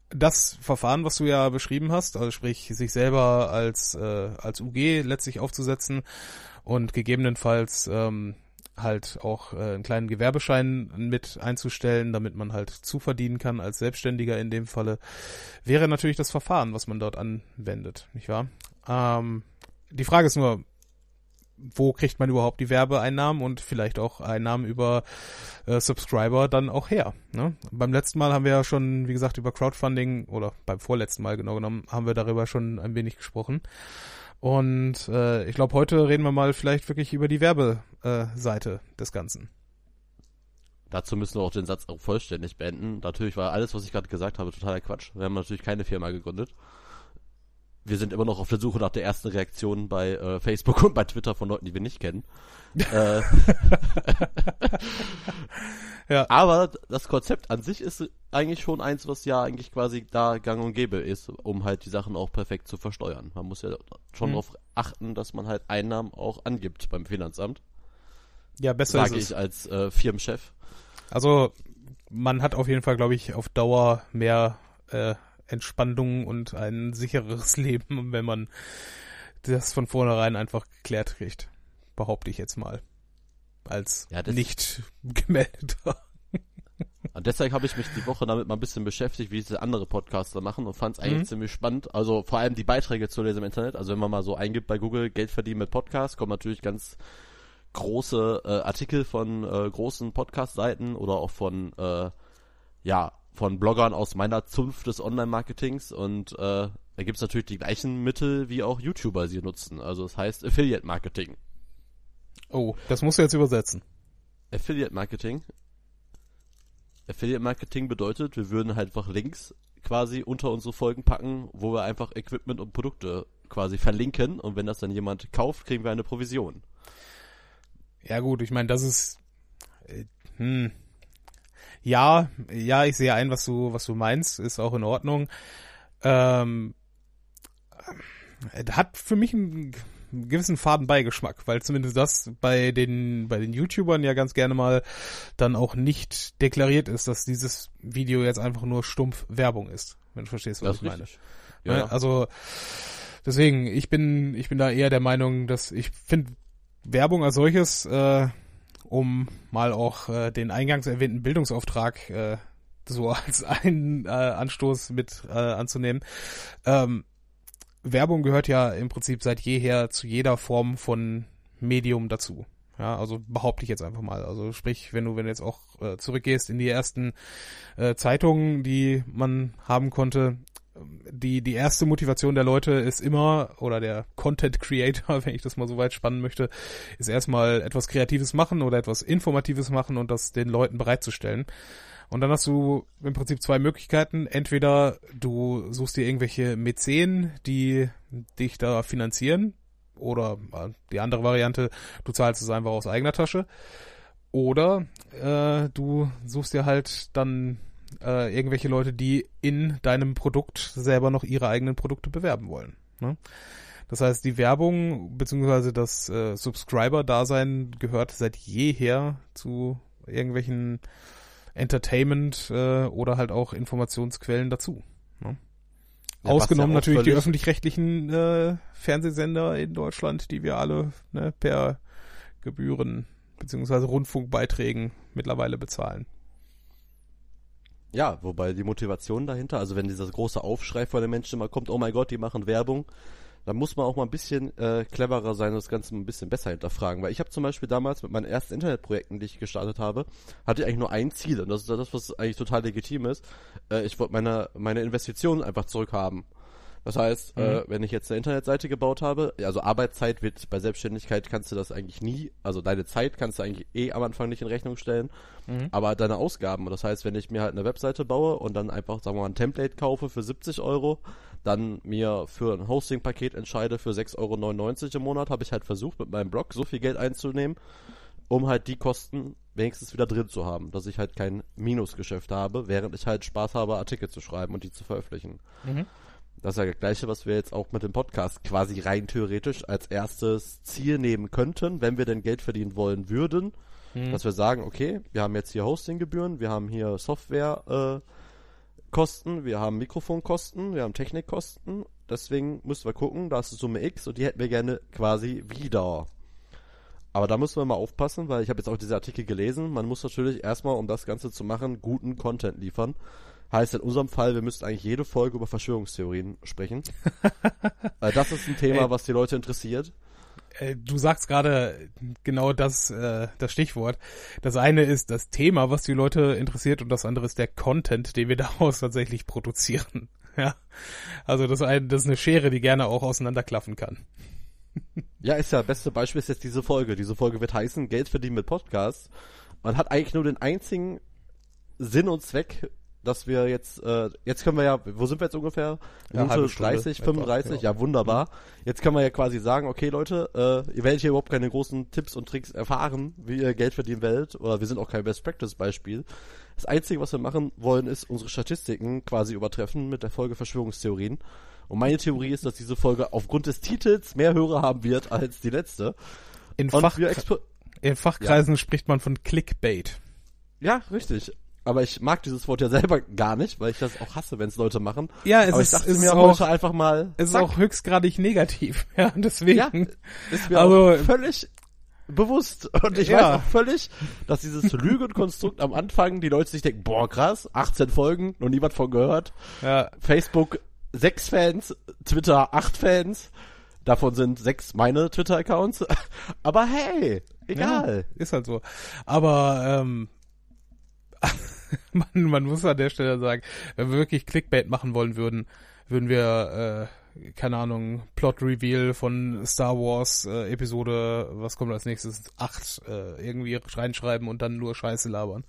das Verfahren, was du ja beschrieben hast, also sprich sich selber als äh, als UG letztlich aufzusetzen und gegebenenfalls ähm, halt auch äh, einen kleinen Gewerbeschein mit einzustellen, damit man halt zuverdienen kann als Selbstständiger in dem Falle, wäre natürlich das Verfahren, was man dort anwendet, nicht wahr? Ähm, die Frage ist nur, wo kriegt man überhaupt die Werbeeinnahmen und vielleicht auch Einnahmen über äh, Subscriber dann auch her. Ne? Beim letzten Mal haben wir ja schon, wie gesagt, über Crowdfunding oder beim vorletzten Mal genau genommen, haben wir darüber schon ein wenig gesprochen. Und äh, ich glaube, heute reden wir mal vielleicht wirklich über die Werbeseite äh, des Ganzen. Dazu müssen wir auch den Satz auch vollständig beenden. Natürlich war alles, was ich gerade gesagt habe, totaler Quatsch. Wir haben natürlich keine Firma gegründet wir sind immer noch auf der Suche nach der ersten Reaktion bei äh, Facebook und bei Twitter von Leuten, die wir nicht kennen. äh, ja. Aber das Konzept an sich ist eigentlich schon eins, was ja eigentlich quasi da gang und gäbe ist, um halt die Sachen auch perfekt zu versteuern. Man muss ja schon mhm. darauf achten, dass man halt Einnahmen auch angibt beim Finanzamt. Ja, besser Sage ich als äh, Firmenchef. Also man hat auf jeden Fall, glaube ich, auf Dauer mehr äh, Entspannung und ein sicheres Leben, wenn man das von vornherein einfach geklärt kriegt. Behaupte ich jetzt mal. Als ja, nicht gemeldeter. Und deshalb habe ich mich die Woche damit mal ein bisschen beschäftigt, wie diese andere Podcaster machen und fand es eigentlich mhm. ziemlich spannend. Also vor allem die Beiträge zu lesen im Internet. Also wenn man mal so eingibt bei Google Geld verdienen mit Podcast, kommen natürlich ganz große äh, Artikel von äh, großen Podcast-Seiten oder auch von äh, ja von Bloggern aus meiner Zunft des Online-Marketings und äh, da gibt's natürlich die gleichen Mittel, wie auch YouTuber sie nutzen. Also das heißt Affiliate-Marketing. Oh, das musst du jetzt übersetzen. Affiliate-Marketing. Affiliate-Marketing bedeutet, wir würden halt einfach Links quasi unter unsere Folgen packen, wo wir einfach Equipment und Produkte quasi verlinken und wenn das dann jemand kauft, kriegen wir eine Provision. Ja gut, ich meine, das ist äh, hm, ja, ja, ich sehe ein, was du, was du meinst, ist auch in Ordnung. Ähm, hat für mich einen gewissen Fadenbeigeschmack, weil zumindest das bei den bei den YouTubern ja ganz gerne mal dann auch nicht deklariert ist, dass dieses Video jetzt einfach nur stumpf Werbung ist, wenn du verstehst, was das ich meine. Ja, ja. Also deswegen, ich bin ich bin da eher der Meinung, dass ich finde Werbung als solches äh, um mal auch äh, den eingangs erwähnten Bildungsauftrag äh, so als einen äh, Anstoß mit äh, anzunehmen. Ähm, Werbung gehört ja im Prinzip seit jeher zu jeder Form von Medium dazu. Ja, also behaupte ich jetzt einfach mal. Also sprich, wenn du, wenn du jetzt auch äh, zurückgehst in die ersten äh, Zeitungen, die man haben konnte, die, die erste Motivation der Leute ist immer, oder der Content Creator, wenn ich das mal so weit spannen möchte, ist erstmal etwas Kreatives machen oder etwas Informatives machen und das den Leuten bereitzustellen. Und dann hast du im Prinzip zwei Möglichkeiten. Entweder du suchst dir irgendwelche Mäzen, die dich da finanzieren, oder äh, die andere Variante, du zahlst es einfach aus eigener Tasche. Oder äh, du suchst dir halt dann äh, irgendwelche Leute, die in deinem Produkt selber noch ihre eigenen Produkte bewerben wollen. Ne? Das heißt, die Werbung bzw. das äh, Subscriber-Dasein gehört seit jeher zu irgendwelchen Entertainment äh, oder halt auch Informationsquellen dazu. Ne? Ja, Ausgenommen natürlich die öffentlich-rechtlichen äh, Fernsehsender in Deutschland, die wir alle ne, per Gebühren bzw. Rundfunkbeiträgen mittlerweile bezahlen. Ja, wobei die Motivation dahinter, also wenn dieser große Aufschrei von den Menschen immer kommt, oh mein Gott, die machen Werbung, dann muss man auch mal ein bisschen äh, cleverer sein und das Ganze ein bisschen besser hinterfragen. Weil ich habe zum Beispiel damals mit meinen ersten Internetprojekten, die ich gestartet habe, hatte ich eigentlich nur ein Ziel und das ist das, was eigentlich total legitim ist. Äh, ich wollte meine, meine Investitionen einfach zurückhaben. Das heißt, äh, mhm. äh, wenn ich jetzt eine Internetseite gebaut habe, also Arbeitszeit wird bei Selbstständigkeit kannst du das eigentlich nie, also deine Zeit kannst du eigentlich eh am Anfang nicht in Rechnung stellen, mhm. aber deine Ausgaben, das heißt, wenn ich mir halt eine Webseite baue und dann einfach, sagen wir mal, ein Template kaufe für 70 Euro, dann mir für ein Hosting-Paket entscheide für 6,99 Euro im Monat, habe ich halt versucht, mit meinem Blog so viel Geld einzunehmen, um halt die Kosten wenigstens wieder drin zu haben, dass ich halt kein Minusgeschäft habe, während ich halt Spaß habe, Artikel zu schreiben und die zu veröffentlichen. Mhm. Das ist ja das gleiche, was wir jetzt auch mit dem Podcast quasi rein theoretisch als erstes Ziel nehmen könnten, wenn wir denn Geld verdienen wollen würden. Hm. Dass wir sagen, okay, wir haben jetzt hier Hostinggebühren, wir haben hier Software äh, Kosten, wir haben Mikrofonkosten, wir haben Technikkosten. Deswegen müssen wir gucken, da ist die Summe X und die hätten wir gerne quasi wieder. Aber da müssen wir mal aufpassen, weil ich habe jetzt auch diese Artikel gelesen. Man muss natürlich erstmal, um das Ganze zu machen, guten Content liefern. Heißt in unserem Fall, wir müssten eigentlich jede Folge über Verschwörungstheorien sprechen. Weil das ist ein Thema, was die Leute interessiert. Äh, Du sagst gerade genau das, äh, das Stichwort. Das eine ist das Thema, was die Leute interessiert, und das andere ist der Content, den wir daraus tatsächlich produzieren. Ja, also das eine, das ist eine Schere, die gerne auch auseinanderklaffen kann. Ja, ist ja, beste Beispiel ist jetzt diese Folge. Diese Folge wird heißen, Geld verdienen mit Podcasts. Man hat eigentlich nur den einzigen Sinn und Zweck, dass wir jetzt, äh, jetzt können wir ja, wo sind wir jetzt ungefähr? Ja, Minute halbe Stunde 30, etwa, 35, ja. ja. wunderbar. Jetzt können wir ja quasi sagen, okay Leute, äh, ihr werdet hier überhaupt keine großen Tipps und Tricks erfahren, wie ihr Geld verdienen werdet, oder wir sind auch kein Best Practice Beispiel. Das Einzige, was wir machen wollen, ist unsere Statistiken quasi übertreffen mit der Folge Verschwörungstheorien. Und meine Theorie ist, dass diese Folge aufgrund des Titels mehr Hörer haben wird als die letzte. In, Fach, in Fachkreisen spricht man von Clickbait. Ja, richtig. Aber ich mag dieses Wort ja selber gar nicht, weil ich das auch hasse, wenn es Leute machen. Ja, es Aber ist, ich dachte es mir ist auch einfach mal. es ist zack. auch höchstgradig negativ. Ja, deswegen. Ja, ist mir Also- auch völlig bewusst. Und ich Ja. weiß auch völlig, dass dieses Lügenkonstrukt am Anfang die Leute sich denken, boah, krass, 18 Folgen, noch niemand von gehört. ja, Facebook sechs Fans, Twitter acht Fans. Davon sind sechs meine Twitter-Accounts. Aber hey, egal. Ja, ist halt so. Aber ähm, man, man muss an der Stelle sagen, wenn wir wirklich Clickbait machen wollen würden, würden wir, äh, keine Ahnung, Plot Reveal von Star Wars äh, Episode, was kommt als nächstes, acht äh, irgendwie reinschreiben und dann nur Scheiße labern.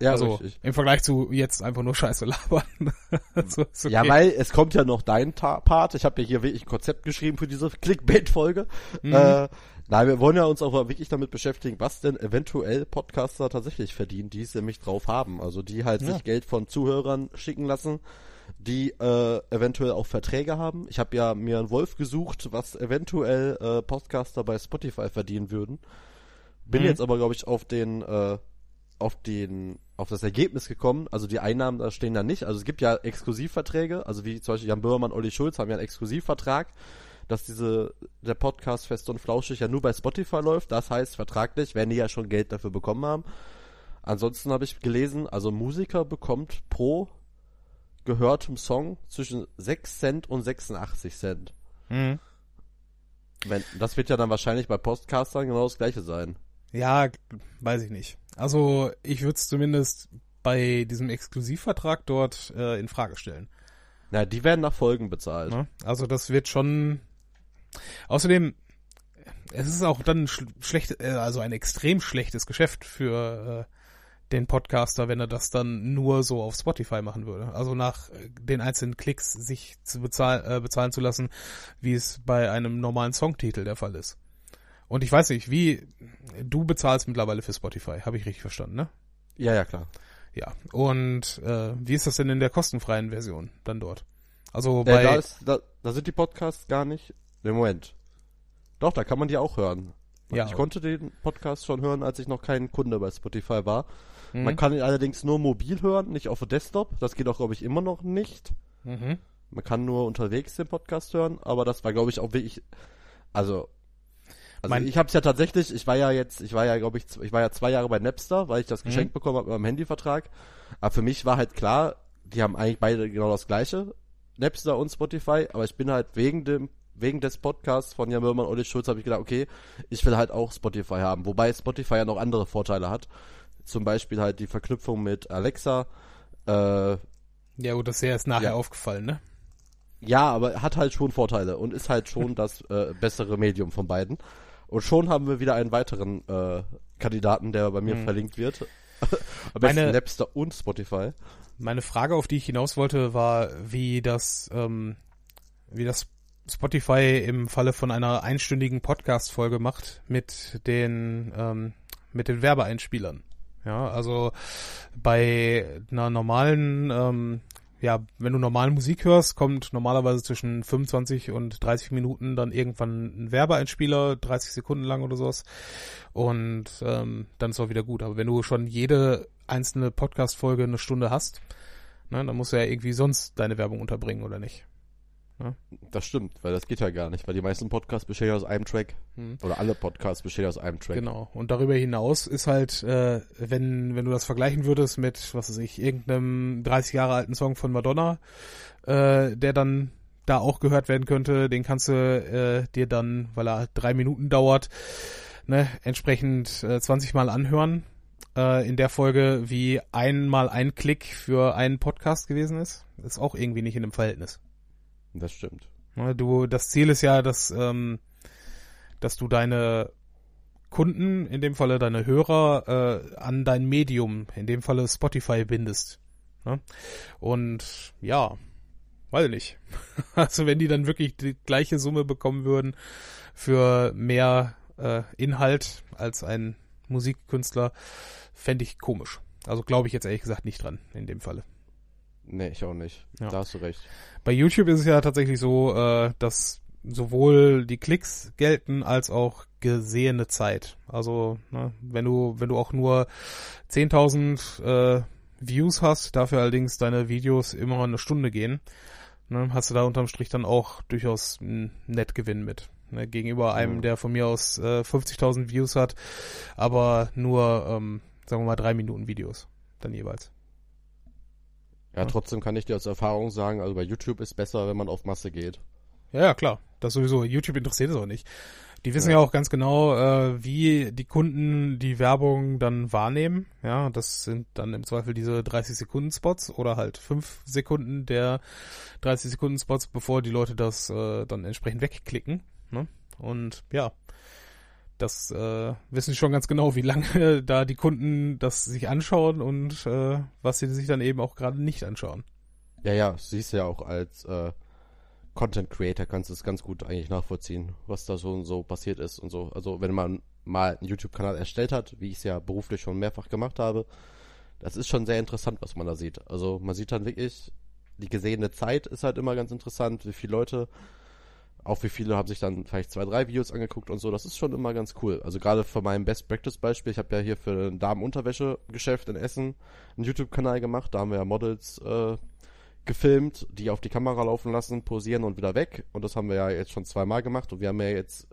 Ja, also richtig. im Vergleich zu jetzt einfach nur Scheiße labern. so, okay. Ja, weil es kommt ja noch dein Ta Part. Ich habe ja hier wirklich ein Konzept geschrieben für diese Clickbait-Folge. Mhm. Äh, nein, wir wollen ja uns auch mal wirklich damit beschäftigen, was denn eventuell Podcaster tatsächlich verdienen, die es nämlich drauf haben. Also die halt Ja. sich Geld von Zuhörern schicken lassen, die äh, eventuell auch Verträge haben. Ich habe ja mir einen Wolf gesucht, was eventuell äh, Podcaster bei Spotify verdienen würden. Bin Mhm. jetzt aber, glaube ich, auf den äh, auf den auf das Ergebnis gekommen. Also die Einnahmen da stehen da nicht. Also es gibt ja Exklusivverträge, also wie zum Beispiel Jan Böhmermann, Olli Schulz haben ja einen Exklusivvertrag, dass diese der Podcast Fest und Flauschig ja nur bei Spotify läuft. Das heißt vertraglich, wenn die ja schon Geld dafür bekommen haben. Ansonsten habe ich gelesen, also Musiker bekommt pro gehörtem Song zwischen 6 Cent und 86 Cent. Mhm. Wenn, das wird ja dann wahrscheinlich bei Podcastern genau das gleiche sein. Ja, weiß ich nicht. Also ich würde es zumindest bei diesem Exklusivvertrag dort äh, in Frage stellen. Na, die werden nach Folgen bezahlt. Ne? Also das wird schon. Außerdem, es ist auch dann sch schlecht, äh, also ein extrem schlechtes Geschäft für äh, den Podcaster, wenn er das dann nur so auf Spotify machen würde. Also nach äh, den einzelnen Klicks sich zu bezahl äh, bezahlen zu lassen, wie es bei einem normalen Songtitel der Fall ist. Und ich weiß nicht, wie du bezahlst mittlerweile für Spotify, habe ich richtig verstanden, ne? Ja, ja, klar. Ja. Und äh, wie ist das denn in der kostenfreien Version dann dort? Also Äh, bei da, ist, da, da sind die Podcasts gar nicht. Im Moment. Doch, da kann man die auch hören. Ja. Ich konnte den Podcast schon hören, als ich noch kein Kunde bei Spotify war. Mhm. Man kann ihn allerdings nur mobil hören, nicht auf dem Desktop. Das geht auch, glaube ich, immer noch nicht. mhm. Man kann nur unterwegs den Podcast hören, aber das war, glaube ich, auch wirklich. Also. Also Mein- ich habe es ja tatsächlich, ich war ja jetzt, ich war ja, glaube ich, ich war ja zwei Jahre bei Napster, weil ich das Mhm. geschenkt bekommen habe mit meinem Handyvertrag. Aber für mich war halt klar, die haben eigentlich beide genau das gleiche, Napster und Spotify, aber ich bin halt wegen dem, wegen des Podcasts von Jan Möhrmann und Olli Schulz habe ich gedacht, okay, ich will halt auch Spotify haben, wobei Spotify ja noch andere Vorteile hat. Zum Beispiel halt die Verknüpfung mit Alexa, äh, Ja gut, das ist ja erst nachher Ja. aufgefallen, ne? Ja, aber hat halt schon Vorteile und ist halt schon das äh, bessere Medium von beiden. Und schon haben wir wieder einen weiteren äh, Kandidaten, der bei mir Hm. verlinkt wird. Am besten Meine- Napster und Spotify. Meine Frage, auf die ich hinaus wollte, war, wie das, ähm, wie das Spotify im Falle von einer einstündigen Podcast-Folge macht mit den, ähm, mit den Werbeeinspielern. Ja, also bei einer normalen, ähm, ja, wenn du normal Musik hörst, kommt normalerweise zwischen 25 und 30 Minuten dann irgendwann ein Werbeeinspieler, 30 Sekunden lang oder sowas. Und ähm, dann ist auch wieder gut. Aber wenn du schon jede einzelne Podcast-Folge eine Stunde hast, ne, dann musst du ja irgendwie sonst deine Werbung unterbringen, oder nicht? Das stimmt, weil das geht ja gar nicht, weil die meisten Podcasts bestehen ja aus einem Track. Hm. Oder alle Podcasts bestehen aus einem Track. Genau. Und darüber hinaus ist halt, äh, wenn, wenn du das vergleichen würdest mit, was weiß ich, irgendeinem 30 Jahre alten Song von Madonna, äh, der dann da auch gehört werden könnte, den kannst du äh, dir dann, weil er drei Minuten dauert, ne, entsprechend äh, 20 Mal anhören äh, in der Folge, wie einmal ein Klick für einen Podcast gewesen ist. Ist auch irgendwie nicht in dem Verhältnis. Das stimmt. Ne, Du, das Ziel ist ja, dass, ähm, dass du deine Kunden, in dem Falle deine Hörer, äh, an dein Medium, in dem Falle Spotify, bindest. Ne? Und ja, weiß ich nicht. Also wenn die dann wirklich die gleiche Summe bekommen würden für mehr äh, Inhalt als ein Musikkünstler, fände ich komisch. Also glaube ich jetzt ehrlich gesagt nicht dran in dem Falle. Nee, ich auch nicht. Ja. Da hast du recht. Bei YouTube ist es ja tatsächlich so, äh, dass sowohl die Klicks gelten als auch gesehene Zeit. Also ne, wenn du wenn du auch nur 10.000 äh, Views hast, dafür allerdings deine Videos immer eine Stunde gehen, ne, hast du da unterm Strich dann auch durchaus einen Nettgewinn mit. Ne, gegenüber einem, Mhm. der von mir aus äh, 50.000 Views hat, aber nur, ähm, sagen wir mal, drei Minuten Videos dann jeweils. Ja, trotzdem kann ich dir aus Erfahrung sagen, also bei YouTube ist besser, wenn man auf Masse geht. Ja, ja, klar. Das sowieso. YouTube interessiert es auch nicht. Die wissen Ja. ja, auch ganz genau, äh, wie die Kunden die Werbung dann wahrnehmen. Ja, das sind dann im Zweifel diese 30 Sekunden Spots oder halt 5 Sekunden der 30 Sekunden Spots, bevor die Leute das äh, dann entsprechend wegklicken. Ne? Und ja, das äh, wissen schon ganz genau, wie lange da die Kunden das sich anschauen und äh, was sie sich dann eben auch gerade nicht anschauen. Ja, ja, siehst ja auch als äh, Content Creator kannst du es ganz gut eigentlich nachvollziehen, was da so und so passiert ist und so. Also wenn man mal einen YouTube-Kanal erstellt hat, wie ich es ja beruflich schon mehrfach gemacht habe, das ist schon sehr interessant, was man da sieht. Also man sieht dann wirklich, die gesehene Zeit ist halt immer ganz interessant, wie viele Leute, auch wie viele haben sich dann vielleicht zwei, drei Videos angeguckt und so, das ist schon immer ganz cool. Also gerade für mein Best Practice Beispiel, ich habe ja hier für ein Damenunterwäschegeschäft in Essen einen YouTube-Kanal gemacht, da haben wir ja Models äh, gefilmt, die auf die Kamera laufen lassen, posieren und wieder weg. Und das haben wir ja jetzt schon zweimal gemacht. Und wir haben ja jetzt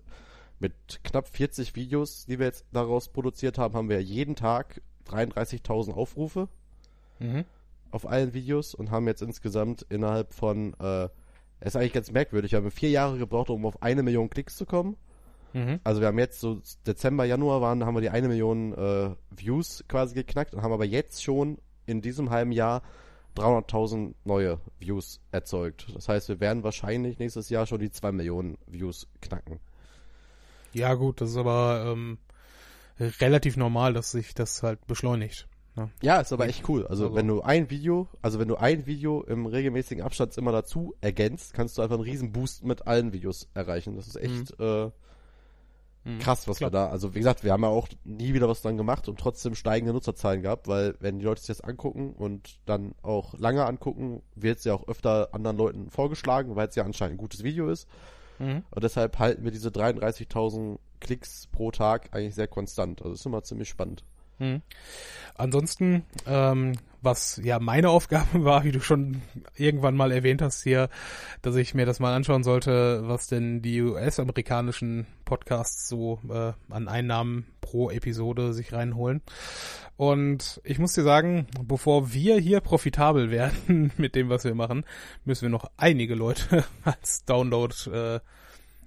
mit knapp 40 Videos, die wir jetzt daraus produziert haben, haben wir jeden Tag 33.000 Aufrufe Mhm. auf allen Videos und haben jetzt insgesamt innerhalb von, äh, es ist eigentlich ganz merkwürdig, wir haben vier Jahre gebraucht, um auf eine Million Klicks zu kommen. Mhm. Also wir haben jetzt so Dezember, Januar waren, haben wir die eine Million äh, Views quasi geknackt und haben aber jetzt schon in diesem halben Jahr 300.000 neue Views erzeugt. Das heißt, wir werden wahrscheinlich nächstes Jahr schon die 2 Millionen Views knacken. Ja, gut, das ist aber ähm, relativ normal, dass sich das halt beschleunigt. Ne? Ja, ist aber echt cool. Also, Also- wenn du ein Video, also wenn du ein Video im regelmäßigen Abstand immer dazu ergänzt, kannst du einfach einen riesen Boost mit allen Videos erreichen. Das ist echt äh, Mhm. krass, was Klar. wir da, also wie gesagt, wir haben ja auch nie wieder was dran gemacht und trotzdem steigende Nutzerzahlen gehabt, weil wenn die Leute sich das angucken und dann auch lange angucken, wird es ja auch öfter anderen Leuten vorgeschlagen, weil es ja anscheinend ein gutes Video ist. Mhm. Und deshalb halten wir diese 33.000 Klicks pro Tag eigentlich sehr konstant. Also ist immer ziemlich spannend. Mhm. Ansonsten, ähm, was ja meine Aufgabe war, wie du schon irgendwann mal erwähnt hast hier, dass ich mir das mal anschauen sollte, was denn die US-amerikanischen Podcasts so äh, an Einnahmen pro Episode sich reinholen. Und ich muss dir sagen, bevor wir hier profitabel werden mit dem, was wir machen, müssen wir noch einige Leute als Download, äh,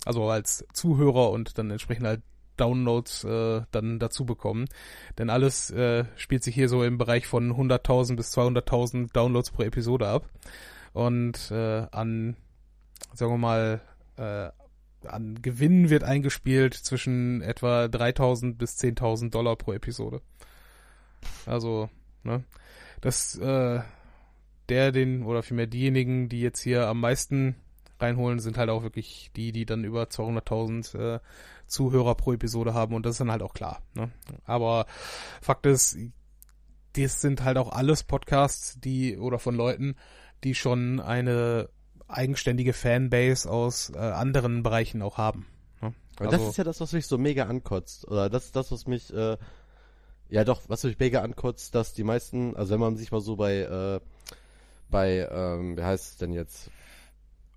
also als Zuhörer und dann entsprechend halt Downloads äh, dann dazu bekommen. Denn alles äh, spielt sich hier so im Bereich von 100.000 bis 200.000 Downloads pro Episode ab. Und äh, an, sagen wir mal, äh, an Gewinn wird eingespielt zwischen etwa 3.000 bis 10.000 Dollar pro Episode. Also, ne, das, äh, der, den, oder vielmehr diejenigen, die jetzt hier am meisten reinholen, sind halt auch wirklich die, die dann über 200.000 äh, Zuhörer pro Episode haben und das ist dann halt auch klar. Ne? Aber Fakt ist, das sind halt auch alles Podcasts, die oder von Leuten, die schon eine eigenständige Fanbase aus äh, anderen Bereichen auch haben. Ne? Also, das ist ja das, was mich so mega ankotzt. Oder das ist das, was mich, äh, ja doch, was mich mega ankotzt, dass die meisten, also wenn man sich mal so bei, äh, bei, ähm, wie heißt es denn jetzt?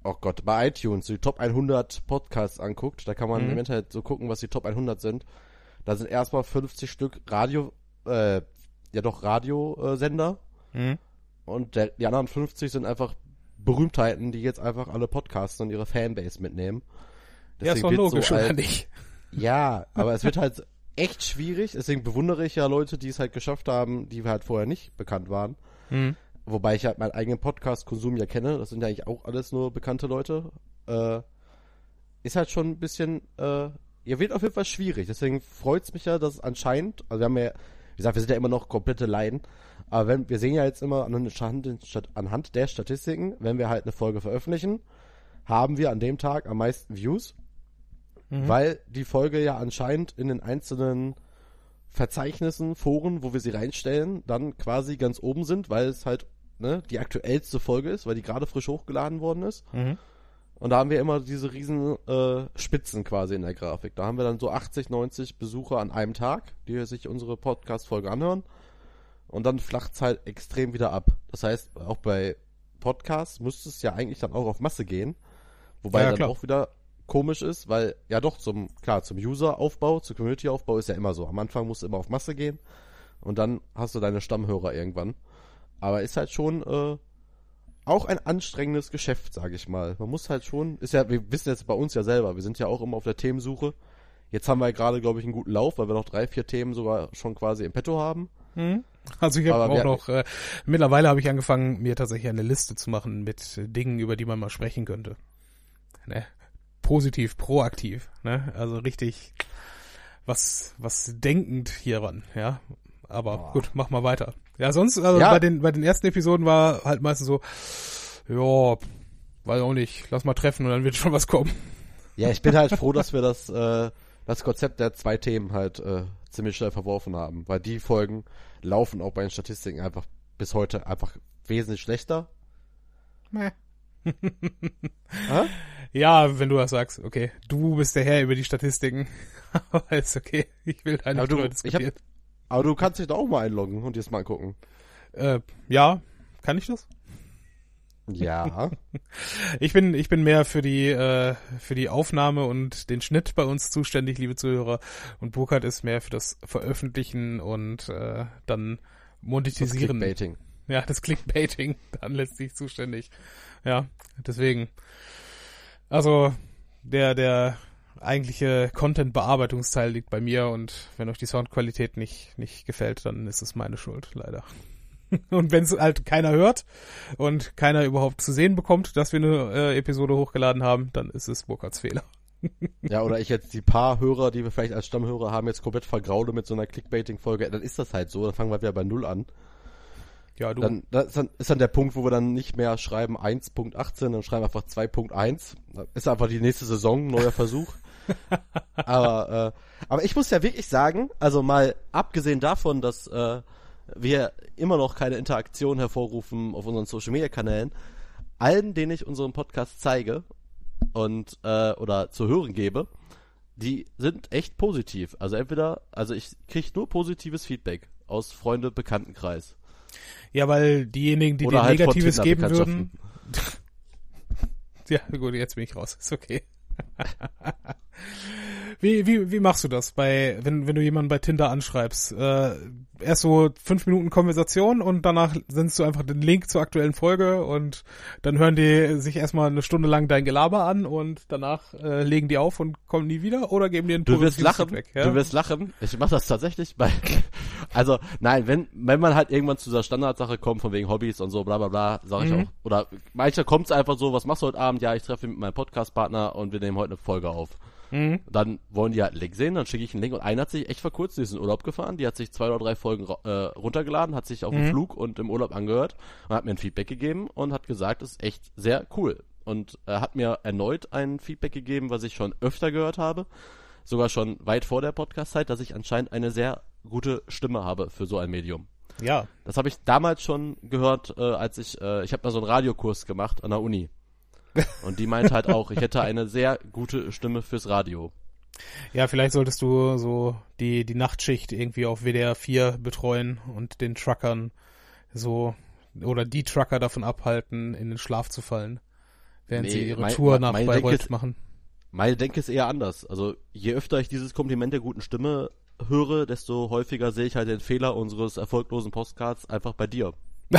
Oh Gott, bei iTunes die Top 100 Podcasts anguckt, da kann man mhm. im Internet so gucken, was die Top 100 sind. Da sind erstmal 50 Stück Radio, äh, ja doch Radiosender. Mhm. Und der, die anderen 50 sind einfach Berühmtheiten, die jetzt einfach alle Podcasts und ihre Fanbase mitnehmen. Deswegen ja, ist doch logisch, so oder nicht? Ja, aber es wird halt echt schwierig. Deswegen bewundere ich ja Leute, die es halt geschafft haben, die halt vorher nicht bekannt waren. Mhm. Wobei ich halt meinen eigenen Podcast-Konsum ja kenne. Das sind ja eigentlich auch alles nur bekannte Leute. Äh, ist halt schon ein bisschen, äh, ja, wird auf jeden Fall schwierig. Deswegen freut es mich ja, dass anscheinend, also wir haben ja, wie gesagt, wir sind ja immer noch komplette Laien. Aber wenn, wir sehen ja jetzt immer anhand, anhand der Statistiken, wenn wir halt eine Folge veröffentlichen, haben wir an dem Tag am meisten Views. Mhm. Weil die Folge ja anscheinend in den einzelnen Verzeichnissen, Foren, wo wir sie reinstellen, dann quasi ganz oben sind, weil es halt ne, die aktuellste Folge ist, weil die gerade frisch hochgeladen worden ist. Mhm. Und da haben wir immer diese riesen äh, Spitzen quasi in der Grafik. Da haben wir dann so 80, 90 Besucher an einem Tag, die sich unsere Podcast-Folge anhören. Und dann flacht es halt extrem wieder ab. Das heißt, auch bei Podcasts müsste es ja eigentlich dann auch auf Masse gehen. Wobei ja, dann klar. auch wieder komisch ist, weil ja doch zum, klar, zum User-Aufbau, zum Community-Aufbau ist ja immer so. Am Anfang musst du immer auf Masse gehen und dann hast du deine Stammhörer irgendwann. Aber ist halt schon äh, auch ein anstrengendes Geschäft, sage ich mal. Man muss halt schon, ist ja, wir wissen jetzt bei uns ja selber, wir sind ja auch immer auf der Themensuche. Jetzt haben wir gerade, glaube ich, einen guten Lauf, weil wir noch drei, vier Themen sogar schon quasi im Petto haben. Hm. Also ich habe auch noch, äh, mittlerweile habe ich angefangen, mir tatsächlich eine Liste zu machen mit Dingen, über die man mal sprechen könnte. Ne? Positiv, proaktiv, ne? Also richtig was, was denkend hieran, ja. Aber oh. gut, mach mal weiter. Ja, sonst, also ja. bei den, bei den ersten Episoden war halt meistens so, ja, weiß auch nicht, lass mal treffen und dann wird schon was kommen. Ja, ich bin halt froh, dass wir das, äh, das Konzept der zwei Themen halt äh, ziemlich schnell verworfen haben, weil die Folgen laufen auch bei den Statistiken einfach bis heute einfach wesentlich schlechter. Meh. ja, wenn du das sagst, okay. Du bist der Herr über die Statistiken. aber ist okay. Ich will da nicht drüber diskutieren. Hab, aber du kannst dich da auch mal einloggen und dir das mal angucken. Äh, ja, kann ich das? Ja. ich bin ich bin mehr für die äh, für die Aufnahme und den Schnitt bei uns zuständig, liebe Zuhörer. Und Burkhard ist mehr für das Veröffentlichen und äh, dann monetisieren. Das Clickbaiting. Ja, das Clickbaiting dann letztlich zuständig. Ja, deswegen. Also, der, der eigentliche Content-Bearbeitungsteil liegt bei mir und wenn euch die Soundqualität nicht, nicht gefällt, dann ist es meine Schuld, leider. Und wenn es halt keiner hört und keiner überhaupt zu sehen bekommt, dass wir eine äh, Episode hochgeladen haben, dann ist es Burkhards Fehler. ja, oder ich jetzt die paar Hörer, die wir vielleicht als Stammhörer haben, jetzt komplett vergraule mit so einer Clickbaiting-Folge, dann ist das halt so, dann fangen wir wieder bei Null an. Ja, du. Dann, das ist dann, ist dann der Punkt, wo wir dann nicht mehr schreiben 1.18, dann schreiben wir einfach 2.1. Ist einfach die nächste Saison, neuer Versuch. aber, äh, aber ich muss ja wirklich sagen, also mal abgesehen davon, dass äh, wir immer noch keine Interaktion hervorrufen auf unseren Social Media Kanälen, allen, denen ich unseren Podcast zeige und äh, oder zu hören gebe, die sind echt positiv. Also entweder, also ich kriege nur positives Feedback aus Freunde Bekanntenkreis. Ja, weil diejenigen, die dir halt Negatives geben würden. ja, gut, jetzt bin ich raus. Ist okay. wie, wie, wie machst du das bei, wenn, wenn du jemanden bei Tinder anschreibst? Äh, erst so fünf Minuten Konversation und danach sendest du einfach den Link zur aktuellen Folge und dann hören die sich erstmal eine Stunde lang dein Gelaber an und danach äh, legen die auf und kommen nie wieder oder geben dir ein Du wirst lachen, weg, ja? du wirst lachen. Ich mache das tatsächlich bei, also nein, wenn, wenn man halt irgendwann zu dieser Standardsache kommt von wegen Hobbys und so bla bla bla, sage ich mhm. auch, oder manchmal kommt es einfach so, was machst du heute Abend? Ja, ich treffe mich mit meinem Podcastpartner und wir nehmen heute eine Folge auf. Mhm. Dann wollen die halt einen Link sehen, dann schicke ich einen Link und einer hat sich echt vor kurzem, die ist in Urlaub gefahren, die hat sich zwei oder drei Folgen äh, runtergeladen, hat sich auf mhm. dem Flug und im Urlaub angehört und hat mir ein Feedback gegeben und hat gesagt, es ist echt sehr cool. Und er hat mir erneut ein Feedback gegeben, was ich schon öfter gehört habe, sogar schon weit vor der Podcast-Zeit, dass ich anscheinend eine sehr gute Stimme habe für so ein Medium. Ja. Das habe ich damals schon gehört, äh, als ich, äh, ich habe mal so einen Radiokurs gemacht an der Uni. Und die meint halt auch, ich hätte eine sehr gute Stimme fürs Radio. Ja, vielleicht solltest du so die, die Nachtschicht irgendwie auf WDR 4 betreuen und den Truckern so oder die Trucker davon abhalten, in den Schlaf zu fallen, während Nee, sie ihre mein- Tour nach Bayreuth machen. Meine Denke ist eher anders. Also je öfter ich dieses Kompliment der guten Stimme höre, desto häufiger sehe ich halt den Fehler unseres erfolglosen Postcards einfach bei dir.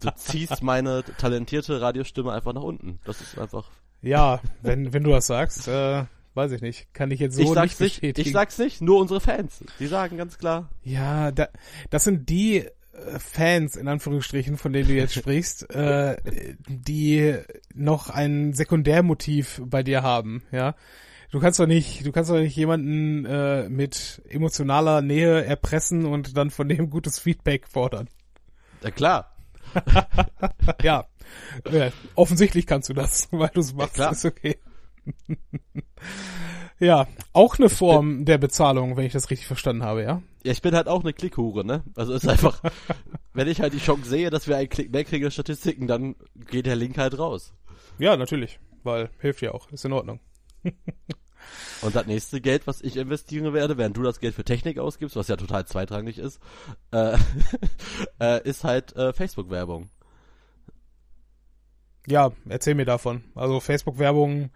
du ziehst meine talentierte Radiostimme einfach nach unten. Das ist einfach. Ja, wenn, wenn du das sagst, äh, weiß ich nicht. Kann ich jetzt so ich sag's nicht nicht, ich sag's nicht, nur unsere Fans. Die sagen ganz klar. Ja, da, das sind die äh, Fans, in Anführungsstrichen, von denen du jetzt sprichst, äh, die noch ein Sekundärmotiv bei dir haben, ja. Du kannst doch nicht, du kannst doch nicht jemanden äh, mit emotionaler Nähe erpressen und dann von dem gutes Feedback fordern. Ja klar. Ja, ja offensichtlich kannst du das, weil du es machst, klar. ist okay. ja, auch eine Form der Bezahlung, wenn ich das richtig verstanden habe, ja. Ja, ich bin halt auch eine Klickhure, ne? Also ist einfach, wenn ich halt die Chance sehe, dass wir einen Klick mehr kriegen als Statistiken, dann geht der Link halt raus. Ja, natürlich, weil hilft ja auch, ist in Ordnung. Und das nächste Geld, was ich investieren werde, während du das Geld für Technik ausgibst, was ja total zweitrangig ist, äh, äh, ist halt äh, Facebook-Werbung. Ja, erzähl mir davon. Also Facebook-Werbung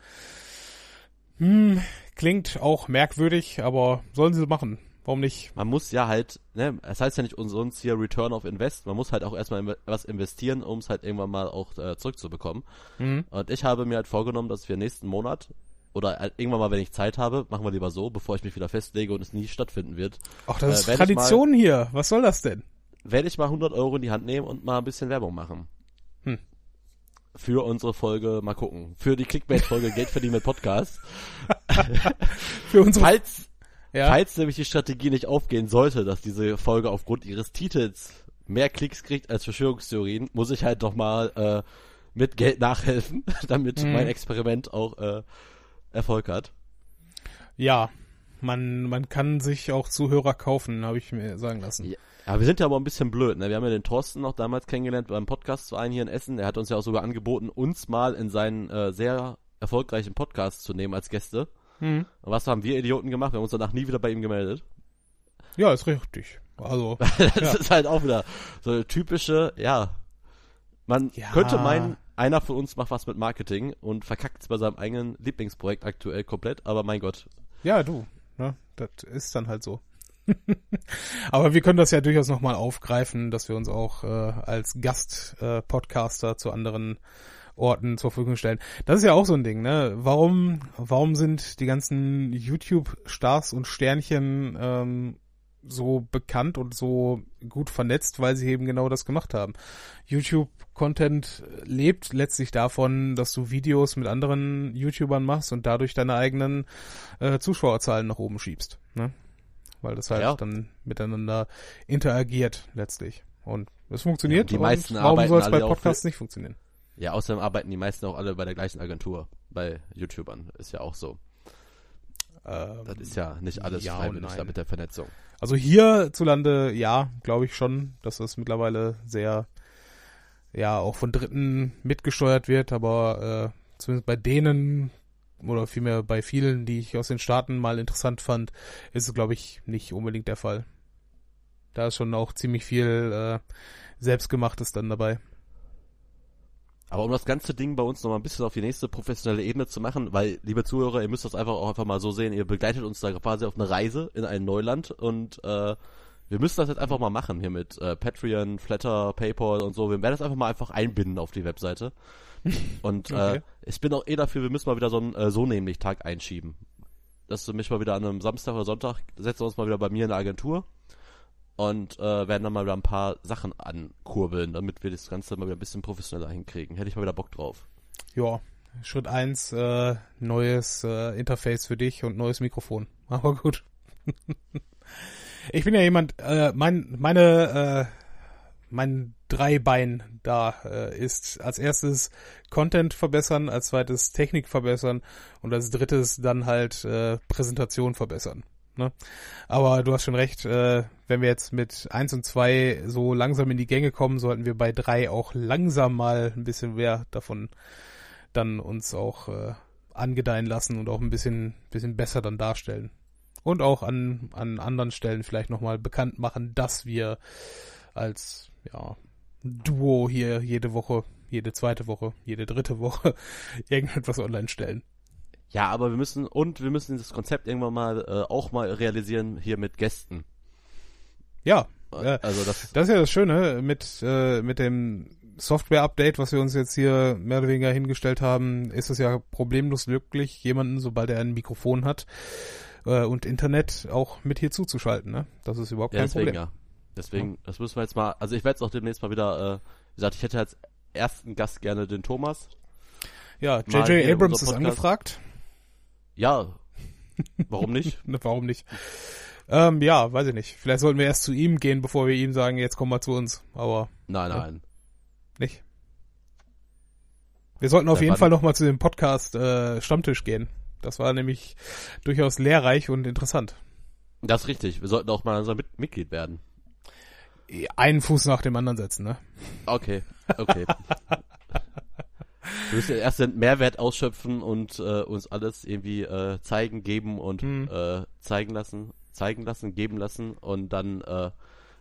hm, klingt auch merkwürdig, aber sollen sie machen. Warum nicht? Man muss ja halt, ne, es heißt ja nicht umsonst hier Return of Invest, man muss halt auch erstmal was investieren, um es halt irgendwann mal auch äh, zurückzubekommen. Hm. Und ich habe mir halt vorgenommen, dass wir nächsten Monat oder halt irgendwann mal, wenn ich Zeit habe, machen wir lieber so, bevor ich mich wieder festlege und es nie stattfinden wird, Ach, das Äh, ist Tradition hier. Was soll das denn? werde ich mal 100 Euro in die Hand nehmen und mal ein bisschen Werbung machen. Hm. Für unsere Folge, mal gucken. Für die Clickbait-Folge Geld verdienen mit Podcast. Für unsere Falls, ja. falls nämlich die Strategie nicht aufgehen sollte, dass diese Folge aufgrund ihres Titels mehr Klicks kriegt als Verschwörungstheorien, muss ich halt doch mal äh, mit Geld nachhelfen, damit Mhm. mein Experiment auch äh, Erfolg hat. ja, man man kann sich auch Zuhörer kaufen, habe ich mir sagen lassen. Ja. Ja, wir sind ja aber ein bisschen blöd, ne? Wir haben ja den Thorsten noch damals kennengelernt beim Podcast-Verein hier in Essen. Der hat uns ja auch sogar angeboten, uns mal in seinen äh, sehr erfolgreichen Podcast zu nehmen als Gäste. Hm. Und was haben wir Idioten gemacht? Wir haben uns danach nie wieder bei ihm gemeldet. Ja, ist richtig. Also Das Ja. ist halt auch wieder so eine typische, ja. Man Ja. könnte meinen, einer von uns macht was mit Marketing und verkackt es bei seinem eigenen Lieblingsprojekt aktuell komplett, aber mein Gott. ja, du, ne, das ist dann halt so. Aber wir können das ja durchaus nochmal aufgreifen, dass wir uns auch äh, als Gast-Podcaster zu anderen Orten zur Verfügung stellen. Das ist ja auch so ein Ding, ne? Warum, warum sind die ganzen YouTube-Stars und Sternchen ähm, so bekannt und so gut vernetzt, weil sie eben genau das gemacht haben? YouTube-Content lebt letztlich davon, dass du Videos mit anderen YouTubern machst und dadurch deine eigenen äh, Zuschauerzahlen nach oben schiebst, ne? Weil das halt Ja. dann miteinander interagiert letztlich. Und es funktioniert. Ja, die meisten und warum arbeiten soll es bei Podcasts nicht funktionieren? Ja, außerdem arbeiten die meisten auch alle bei der gleichen Agentur. Bei YouTubern. Ist ja auch so. Ähm, Das ist ja nicht alles ja freiwillig da mit der Vernetzung. Also hierzulande, ja, glaube ich schon, dass das mittlerweile sehr, ja, auch von Dritten mitgesteuert wird, aber äh, zumindest bei denen oder vielmehr bei vielen, die ich aus den Staaten mal interessant fand, ist es, glaube ich, nicht unbedingt der Fall. Da ist schon auch ziemlich viel äh, Selbstgemachtes dann dabei. Aber um das ganze Ding bei uns nochmal ein bisschen auf die nächste professionelle Ebene zu machen, weil, liebe Zuhörer, ihr müsst das einfach auch einfach mal so sehen, ihr begleitet uns da quasi auf eine Reise in ein Neuland und äh, wir müssen das jetzt einfach mal machen hier mit äh, Patreon, Flatter, Paypal und so. Wir werden das einfach mal einfach einbinden auf die Webseite. Und Okay. äh, ich bin auch eh dafür, wir müssen mal wieder so einen äh, so nämlich Tag einschieben. Dass du mich mal wieder an einem Samstag oder Sonntag setzen wir uns mal wieder bei mir in der Agentur und äh, werden dann mal wieder ein paar Sachen ankurbeln, damit wir das Ganze mal wieder ein bisschen professioneller hinkriegen. Hätte ich mal wieder Bock drauf. Ja, Schritt eins, äh, neues äh, Interface für dich und neues Mikrofon. Aber gut. ich bin ja jemand, äh, mein, meine, äh, mein Dreibein da äh, ist als erstes Content verbessern, als zweites Technik verbessern und als drittes dann halt äh, Präsentation verbessern. Ne? Aber du hast schon recht, äh, wenn wir jetzt mit eins und zwei so langsam in die Gänge kommen, sollten wir bei drei auch langsam mal ein bisschen mehr davon dann uns auch äh, angedeihen lassen und auch ein bisschen, bisschen besser dann darstellen. Und auch an, an anderen Stellen vielleicht nochmal bekannt machen, dass wir als ja, Duo hier jede Woche, jede zweite Woche, jede dritte Woche irgendetwas online stellen. Ja, aber wir müssen, und wir müssen das Konzept irgendwann mal äh, auch mal realisieren hier mit Gästen. Ja, Äh, Also das, das ist ja das Schöne mit, äh, mit dem Software-Update, was wir uns jetzt hier mehr oder weniger hingestellt haben, ist es ja problemlos möglich, jemanden, sobald er ein Mikrofon hat äh, und Internet, auch mit hier zuzuschalten. Ne? Das ist überhaupt ja, kein deswegen Problem. ja. Deswegen, das müssen wir jetzt mal, also ich werde es auch demnächst mal wieder, äh, wie gesagt, ich hätte als ersten Gast gerne den Thomas. Ja, J.J. Abrams ist angefragt. Ja, warum nicht? Ne, Warum nicht? Ähm, ja, weiß ich nicht. Vielleicht sollten wir erst zu ihm gehen, bevor wir ihm sagen, jetzt komm mal zu uns. Aber Nein, Ja. nein. nicht. Wir sollten auf Ja, jeden wann- Fall nochmal zu dem Podcast äh, Stammtisch gehen. Das war nämlich durchaus lehrreich und interessant. Das ist richtig. Wir sollten auch mal unser Mit Mitglied werden. Einen Fuß nach dem anderen setzen, ne? Okay, okay. Wir müssen erst den Mehrwert ausschöpfen und äh, uns alles irgendwie äh, zeigen, geben und Hm. äh, zeigen lassen, zeigen lassen, geben lassen und dann äh,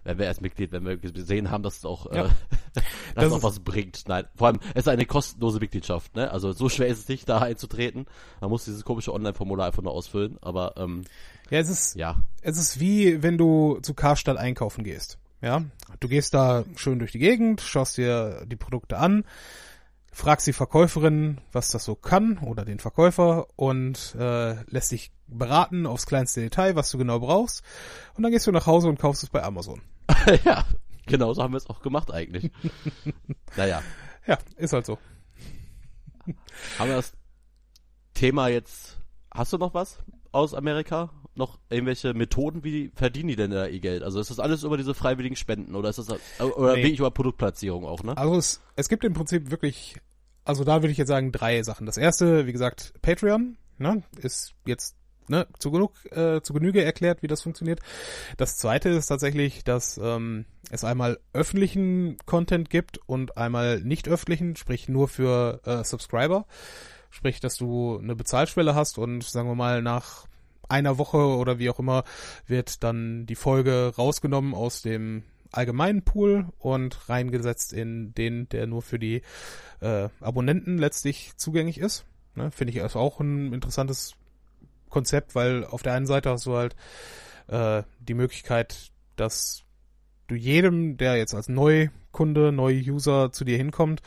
werden wir erst Mitglied, wenn wir gesehen haben, dass es auch, Ja. äh, dass Das es auch was bringt. Nein, vor allem, es ist eine kostenlose Mitgliedschaft, ne? Also so schwer ist es nicht, da einzutreten. Man muss dieses komische Online-Formular einfach nur ausfüllen, aber ähm, Ja, es ist, ja. es ist wie wenn du zu Karstadt einkaufen gehst. Ja, du gehst da schön durch die Gegend, schaust dir die Produkte an, fragst die Verkäuferin, was das so kann oder den Verkäufer und äh, lässt dich beraten aufs kleinste Detail, was du genau brauchst und dann gehst du nach Hause und kaufst es bei Amazon. ja, genau so haben wir es auch gemacht eigentlich. naja. Ja, ist halt so. Haben wir das Thema jetzt. Hast du noch was aus Amerika? Noch irgendwelche Methoden, wie verdienen die denn da ihr Geld? Also ist das alles über diese freiwilligen Spenden oder ist das oder Nee. wirklich über Produktplatzierung auch, ne? Also es, es gibt im Prinzip wirklich, also da würde ich jetzt sagen, drei Sachen. Das erste, wie gesagt, Patreon, ne, ist jetzt ne, zu genug, äh, zu Genüge erklärt, wie das funktioniert. Das zweite ist tatsächlich, dass ähm, es einmal öffentlichen Content gibt und einmal nicht öffentlichen, sprich nur für äh, Subscriber. Sprich, dass du eine Bezahlschwelle hast und sagen wir mal nach einer Woche oder wie auch immer wird dann die Folge rausgenommen aus dem allgemeinen Pool und reingesetzt in den, der nur für die äh, Abonnenten letztlich zugänglich ist. Ne, Finde ich also auch ein interessantes Konzept, weil auf der einen Seite hast du halt äh, die Möglichkeit, dass du jedem, der jetzt als Neukunde, Neu-User zu dir hinkommt,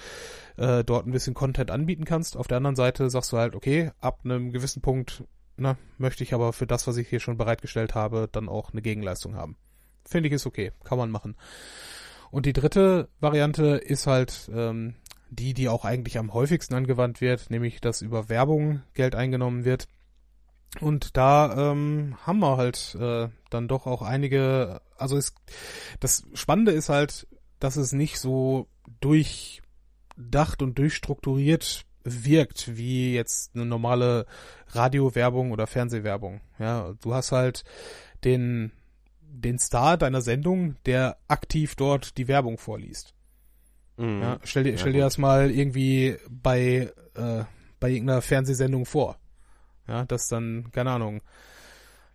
äh, dort ein bisschen Content anbieten kannst. Auf der anderen Seite sagst du halt, okay, ab einem gewissen Punkt na, möchte ich aber für das, was ich hier schon bereitgestellt habe, dann auch eine Gegenleistung haben. Finde ich ist okay, kann man machen. Und die dritte Variante ist halt ähm, die, die auch eigentlich am häufigsten angewandt wird, nämlich dass über Werbung Geld eingenommen wird. Und da ähm, haben wir halt äh, dann doch auch einige, also es, das Spannende ist halt, dass es nicht so durchdacht und durchstrukturiert wirkt wie jetzt eine normale Radiowerbung oder Fernsehwerbung. Ja, du hast halt den den Star deiner Sendung, der aktiv dort die Werbung vorliest. Mhm. Ja, stell dir, stell dir das mal irgendwie bei, äh, bei irgendeiner Fernsehsendung vor. Ja, dass dann, keine Ahnung,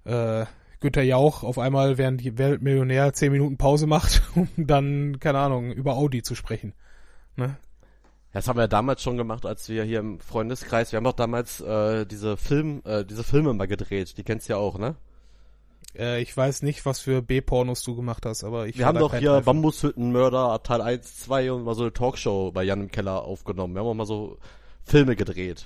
äh, Günter Jauch auf einmal während die Weltmillionär zehn Minuten Pause macht, um dann, keine Ahnung, über Audi zu sprechen. Ne? Das haben wir ja damals schon gemacht, als wir hier im Freundeskreis, wir haben doch damals äh, diese Film, äh, diese Filme mal gedreht, die kennst du ja auch, ne? Äh, ich weiß nicht, was für B-Pornos du gemacht hast, aber ich Wir haben doch hier. Bambushüttenmörder Teil 1, 2 und mal so eine Talkshow bei Jan im Keller aufgenommen. Wir haben auch mal so Filme gedreht.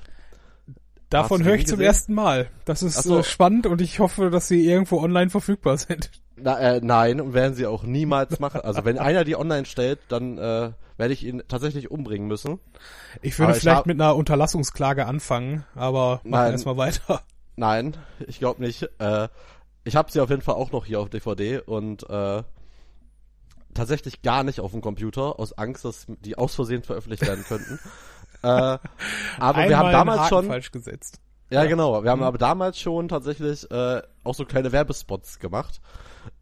Davon höre ich zum gesehen? ersten Mal. Das ist so. äh, spannend und ich hoffe, dass sie irgendwo online verfügbar sind. Na, äh, nein, und werden sie auch niemals machen. Also wenn einer die online stellt, dann äh, werde ich ihn tatsächlich umbringen müssen. Ich würde Aber ich vielleicht hab- mit einer Unterlassungsklage anfangen, aber machen Nein. erstmal weiter. Nein, ich glaube nicht. Äh, ich habe sie auf jeden Fall auch noch hier auf DVD und äh, tatsächlich gar nicht auf dem Computer, aus Angst, dass die aus Versehen veröffentlicht werden könnten. äh, aber wir haben Einmal damals schon, falsch gesetzt. Ja, genau. Wir haben aber damals schon tatsächlich äh, auch so kleine Werbespots gemacht.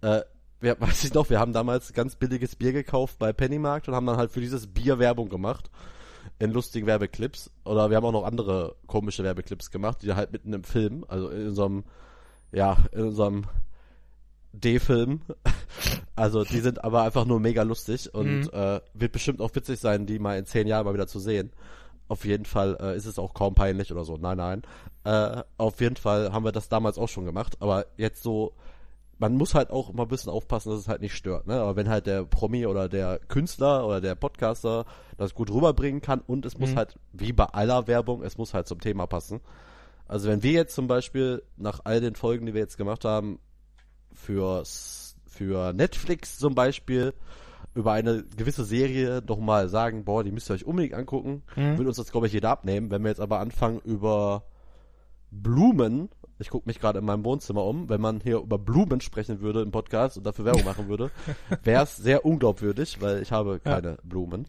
Äh, wir, weiß ich noch, wir haben damals ganz billiges Bier gekauft bei Pennymarkt und haben dann halt für dieses Bier Werbung gemacht. In lustigen Werbeclips. Oder wir haben auch noch andere komische Werbeclips gemacht, die halt mitten im Film, also in unserem, ja, in unserem D-Film. Also die sind aber einfach nur mega lustig und Mhm. äh, wird bestimmt auch witzig sein, die mal in zehn Jahren mal wieder zu sehen. Auf jeden Fall äh, ist es auch kaum peinlich oder so. Nein, nein. Äh, auf jeden Fall haben wir das damals auch schon gemacht. Aber jetzt so, man muss halt auch immer ein bisschen aufpassen, dass es halt nicht stört. Ne? Aber wenn halt der Promi oder der Künstler oder der Podcaster das gut rüberbringen kann und es muss Mhm. halt, wie bei aller Werbung, es muss halt zum Thema passen. Also wenn wir jetzt zum Beispiel nach all den Folgen, die wir jetzt gemacht haben, für, für Netflix zum Beispiel über eine gewisse Serie doch mal sagen, boah, die müsst ihr euch unbedingt angucken, Mhm. würde uns das, glaube ich, jeder abnehmen. Wenn wir jetzt aber anfangen über Blumen, ich gucke mich gerade in meinem Wohnzimmer um, wenn man hier über Blumen sprechen würde im Podcast und dafür Werbung machen würde, wäre es sehr unglaubwürdig, weil ich habe Ja. keine Blumen.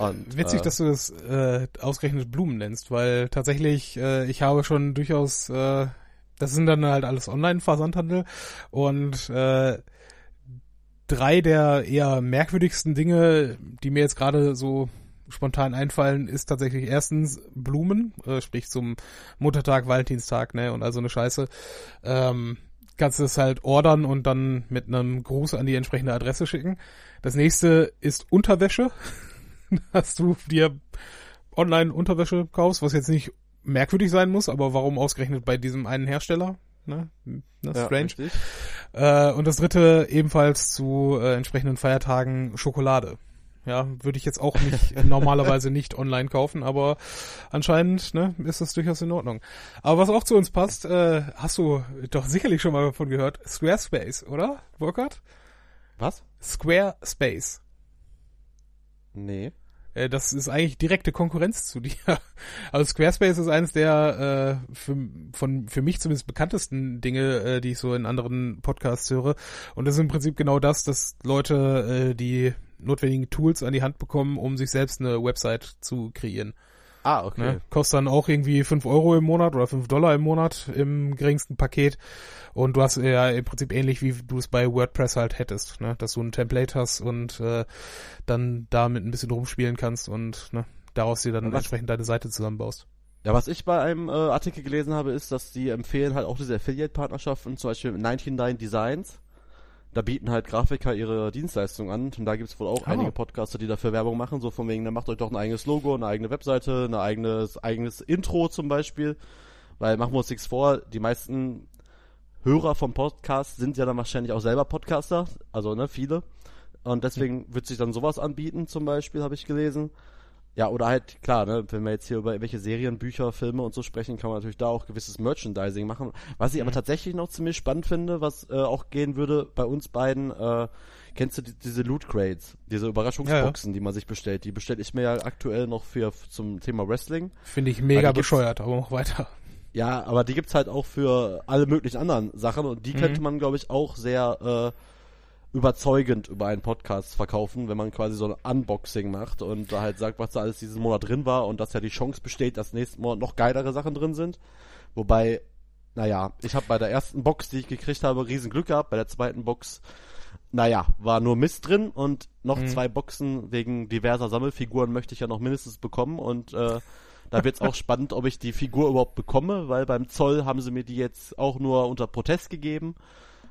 Und, Witzig, äh, dass du das äh, ausgerechnet Blumen nennst, weil tatsächlich äh, ich habe schon durchaus, äh, das sind dann halt alles Online-Versandhandel und äh, drei der eher merkwürdigsten Dinge, die mir jetzt gerade so spontan einfallen, ist tatsächlich erstens Blumen, äh, sprich zum Muttertag, Valentinstag, ne, und also eine Scheiße. Ähm, kannst du es halt ordern und dann mit einem Gruß an die entsprechende Adresse schicken. Das nächste ist Unterwäsche. Dass du dir online Unterwäsche kaufst, was jetzt nicht merkwürdig sein muss, aber warum ausgerechnet bei diesem einen Hersteller? Ne? Ne, ja, strange. Äh, und das dritte ebenfalls zu äh, entsprechenden Feiertagen Schokolade. Ja, würde ich jetzt auch nicht normalerweise nicht online kaufen, aber anscheinend ne, ist das durchaus in Ordnung. Aber was auch zu uns passt, äh, hast du doch sicherlich schon mal davon gehört, Squarespace, oder, Burkhard? Was? Squarespace. Nee. Äh, das ist eigentlich direkte Konkurrenz zu dir. Also Squarespace ist eines der äh, für, von für mich zumindest bekanntesten Dinge, äh, die ich so in anderen Podcasts höre. Und das ist im Prinzip genau das, dass Leute äh, die notwendigen Tools an die Hand bekommen, um sich selbst eine Website zu kreieren. Ah, okay. Ne? Kostet dann auch irgendwie fünf Euro im Monat oder fünf Dollar im Monat im geringsten Paket. Und du hast ja im Prinzip ähnlich, wie du es bei WordPress halt hättest, ne? dass du ein Template hast und äh, dann damit ein bisschen rumspielen kannst und ne, daraus dir dann was- entsprechend deine Seite zusammenbaust. Ja, was ich bei einem äh, Artikel gelesen habe, ist, dass die empfehlen halt auch diese Affiliate-Partnerschaften, zum Beispiel 99 Designs. Da bieten halt Grafiker ihre Dienstleistungen an und da gibt's wohl auch Ah. einige Podcaster, die dafür Werbung machen, so von wegen, dann macht euch doch ein eigenes Logo, eine eigene Webseite, ein eigenes, eigenes Intro zum Beispiel. Weil machen wir uns nichts vor, die meisten Hörer vom Podcast sind ja dann wahrscheinlich auch selber Podcaster, also ne, viele. Und deswegen wird sich dann sowas anbieten, zum Beispiel, habe ich gelesen. Ja, oder halt, klar, ne, wenn wir jetzt hier über welche Serien, Bücher, Filme und so sprechen, kann man natürlich da auch gewisses Merchandising machen. Was ich aber tatsächlich noch ziemlich spannend finde, was äh, auch gehen würde bei uns beiden, äh, kennst du die, diese Loot Crates, diese Überraschungsboxen, die man sich bestellt? Die bestelle ich mir ja aktuell noch für zum Thema Wrestling. Finde ich mega bescheuert, aber mach weiter. Ja, aber die gibt's halt auch für alle möglichen anderen Sachen und die Mhm. könnte man, glaube ich, auch sehr äh, überzeugend über einen Podcast verkaufen, wenn man quasi so ein Unboxing macht und da halt sagt, was da alles diesen Monat drin war und dass ja die Chance besteht, dass nächsten Monat noch geilere Sachen drin sind. Wobei, naja, ich habe bei der ersten Box, die ich gekriegt habe, riesen Glück gehabt. Bei der zweiten Box, naja, war nur Mist drin und noch Mhm. zwei Boxen wegen diverser Sammelfiguren möchte ich ja noch mindestens bekommen und äh, da wird's auch spannend, ob ich die Figur überhaupt bekomme, weil beim Zoll haben sie mir die jetzt auch nur unter Protest gegeben,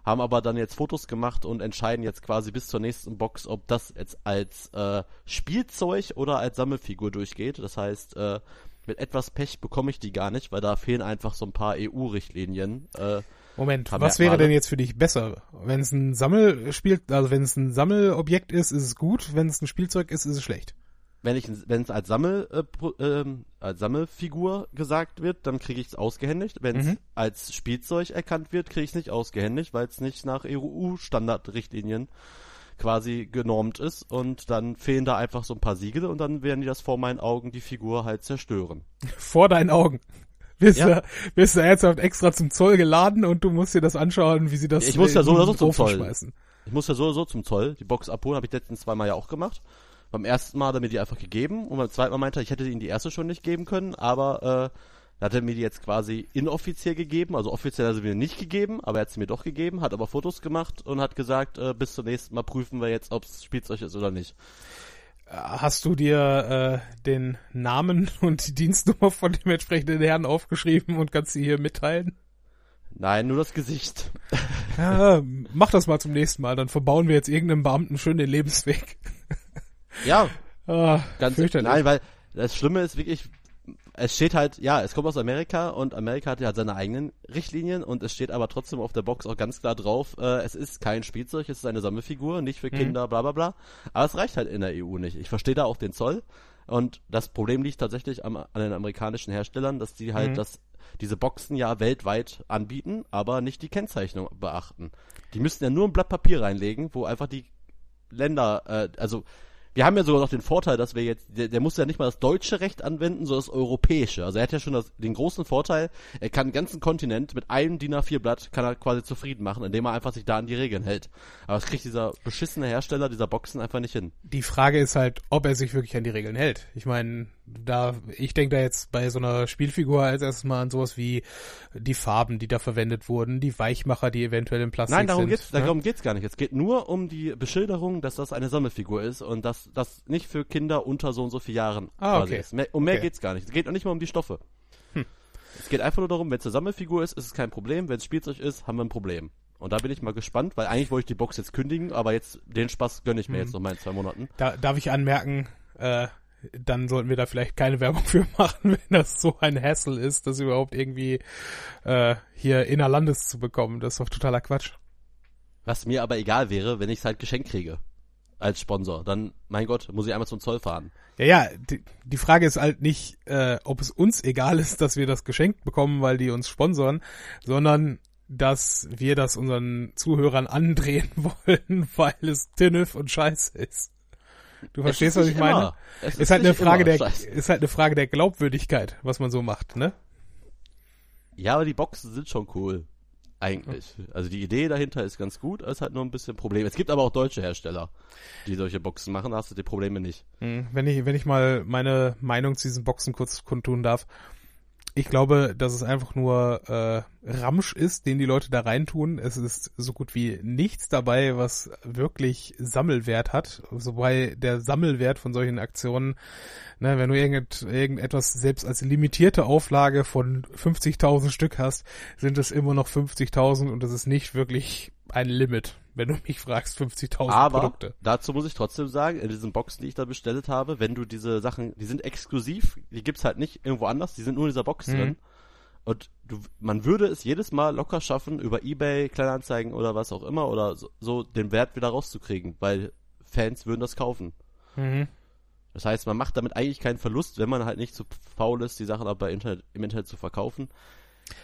haben aber dann jetzt Fotos gemacht und entscheiden jetzt quasi bis zur nächsten Box, ob das jetzt als äh, Spielzeug oder als Sammelfigur durchgeht. Das heißt, äh, mit etwas Pech bekomme ich die gar nicht, weil da fehlen einfach so ein paar EU-Richtlinien. Äh, Moment, was wäre denn jetzt für dich besser? Wenn es ein Sammelspiel, also wenn es ein Sammelobjekt ist, ist es gut, wenn es ein Spielzeug ist, ist es schlecht. Wenn ich wenn es als Sammel äh, ähm, als Sammelfigur gesagt wird, dann kriege ich es ausgehändigt. Wenn es Mhm. als Spielzeug erkannt wird, kriege ich es nicht ausgehändigt, weil es nicht nach EU-Standardrichtlinien quasi genormt ist und dann fehlen da einfach so ein paar Siegel und dann werden die das vor meinen Augen die Figur halt zerstören. Vor deinen Augen. Bist, Ja. du, bist du ernsthaft extra zum Zoll geladen und du musst dir das anschauen, wie sie das Ich muss ja so oder so zum Zoll. schmeißen. Ich muss ja so oder so zum Zoll die Box abholen, habe ich letztens zweimal ja auch gemacht. Beim ersten Mal hat er mir die einfach gegeben und beim zweiten Mal meinte er, ich hätte ihnen die erste schon nicht geben können, aber äh, hat er mir die jetzt quasi inoffiziell gegeben, also offiziell hat er sie mir nicht gegeben, aber er hat sie mir doch gegeben, hat aber Fotos gemacht und hat gesagt, äh, bis zum nächsten Mal prüfen wir jetzt, ob es Spielzeug ist oder nicht. Hast du dir äh, den Namen und die Dienstnummer von dem entsprechenden Herrn aufgeschrieben und kannst sie hier mitteilen? Nein, nur das Gesicht. Ja, mach das mal zum nächsten Mal, dann verbauen wir jetzt irgendeinem Beamten schön den Lebensweg. Ja, Ah, ganz fürchterlich. Nein, weil das Schlimme ist wirklich, es steht halt, ja, es kommt aus Amerika und Amerika hat ja seine eigenen Richtlinien und es steht aber trotzdem auf der Box auch ganz klar drauf, äh, es ist kein Spielzeug, es ist eine Sammelfigur, nicht für Kinder, bla bla bla. Aber es reicht halt in der EU nicht. Ich verstehe da auch den Zoll und das Problem liegt tatsächlich am, an den amerikanischen Herstellern, dass die halt Mhm. das diese Boxen ja weltweit anbieten, aber nicht die Kennzeichnung beachten. Die müssten ja nur ein Blatt Papier reinlegen, wo einfach die Länder, äh, also wir haben ja sogar noch den Vorteil, dass wir jetzt, der, der muss ja nicht mal das deutsche Recht anwenden, sondern das europäische. Also er hat ja schon das, den großen Vorteil, er kann den ganzen Kontinent mit einem DIN A4-Blatt kann er quasi zufrieden machen, indem er einfach sich da an die Regeln hält. Aber das kriegt dieser beschissene Hersteller dieser Boxen einfach nicht hin. Die Frage ist halt, ob er sich wirklich an die Regeln hält. Ich meine, da, ich denke da jetzt bei so einer Spielfigur als erstes mal an sowas wie die Farben, die da verwendet wurden, die Weichmacher, die eventuell im Plastik Nein, darum sind. geht's, ne? darum geht's gar nicht. Es geht nur um die Beschilderung, dass das eine Sammelfigur ist und dass das nicht für Kinder unter so und so vier Jahren Ah, okay. ist. Mehr, um mehr Okay. Hm. geht's gar nicht. Es geht auch nicht mal um die Stoffe. Es geht einfach nur darum, wenn es eine Sammelfigur ist, ist es kein Problem. Wenn es Spielzeug ist, haben wir ein Problem. Und da bin ich mal gespannt, weil eigentlich wollte ich die Box jetzt kündigen, aber jetzt den Spaß gönne ich mir Hm. jetzt noch mal in zwei Monaten. Da, darf ich anmerken, äh, dann sollten wir da vielleicht keine Werbung für machen, wenn das so ein Hassel ist, das überhaupt irgendwie äh, hier innerlandes zu bekommen. Das ist doch totaler Quatsch. Was mir aber egal wäre, wenn ich es halt geschenkt kriege. Als Sponsor. Dann, mein Gott, muss ich einmal zum Zoll fahren. Ja, ja, die, die Frage ist halt nicht, äh, ob es uns egal ist, dass wir das geschenkt bekommen, weil die uns sponsoren, sondern dass wir das unseren Zuhörern andrehen wollen, weil es Tinnef und Scheiße ist. Du verstehst, Es was ist ich nicht meine? immer. Es Ist halt eine Frage immer der, Scheiße. ist halt eine Frage der Glaubwürdigkeit, was man so macht, ne? Ja, aber die Boxen sind schon cool. Eigentlich. Also die Idee dahinter ist ganz gut, ist halt nur ein bisschen Problem. Es gibt aber auch deutsche Hersteller, die solche Boxen machen, da hast du die Probleme nicht. Hm, Wenn ich, wenn ich mal meine Meinung zu diesen Boxen kurz kundtun darf. Ich glaube, dass es einfach nur äh, Ramsch ist, den die Leute da reintun. Es ist so gut wie nichts dabei, was wirklich Sammelwert hat. Wobei der Sammelwert von solchen Aktionen, ne, wenn du irgendet, irgendetwas selbst als limitierte Auflage von 50.000 Stück hast, sind es immer noch 50.000 und das ist nicht wirklich ein Limit, wenn du mich fragst, 50.000 Aber Produkte. dazu muss ich trotzdem sagen, in diesen Boxen, die ich da bestellt habe, wenn du diese Sachen, die sind exklusiv, die gibt's halt nicht irgendwo anders, die sind nur in dieser Box Mhm. drin. Und du, man würde es jedes Mal locker schaffen, über Ebay, Kleinanzeigen oder was auch immer, oder so, so den Wert wieder rauszukriegen, weil Fans würden das kaufen. Mhm. Das heißt, man macht damit eigentlich keinen Verlust, wenn man halt nicht zu faul ist, die Sachen aber Internet, im Internet zu verkaufen.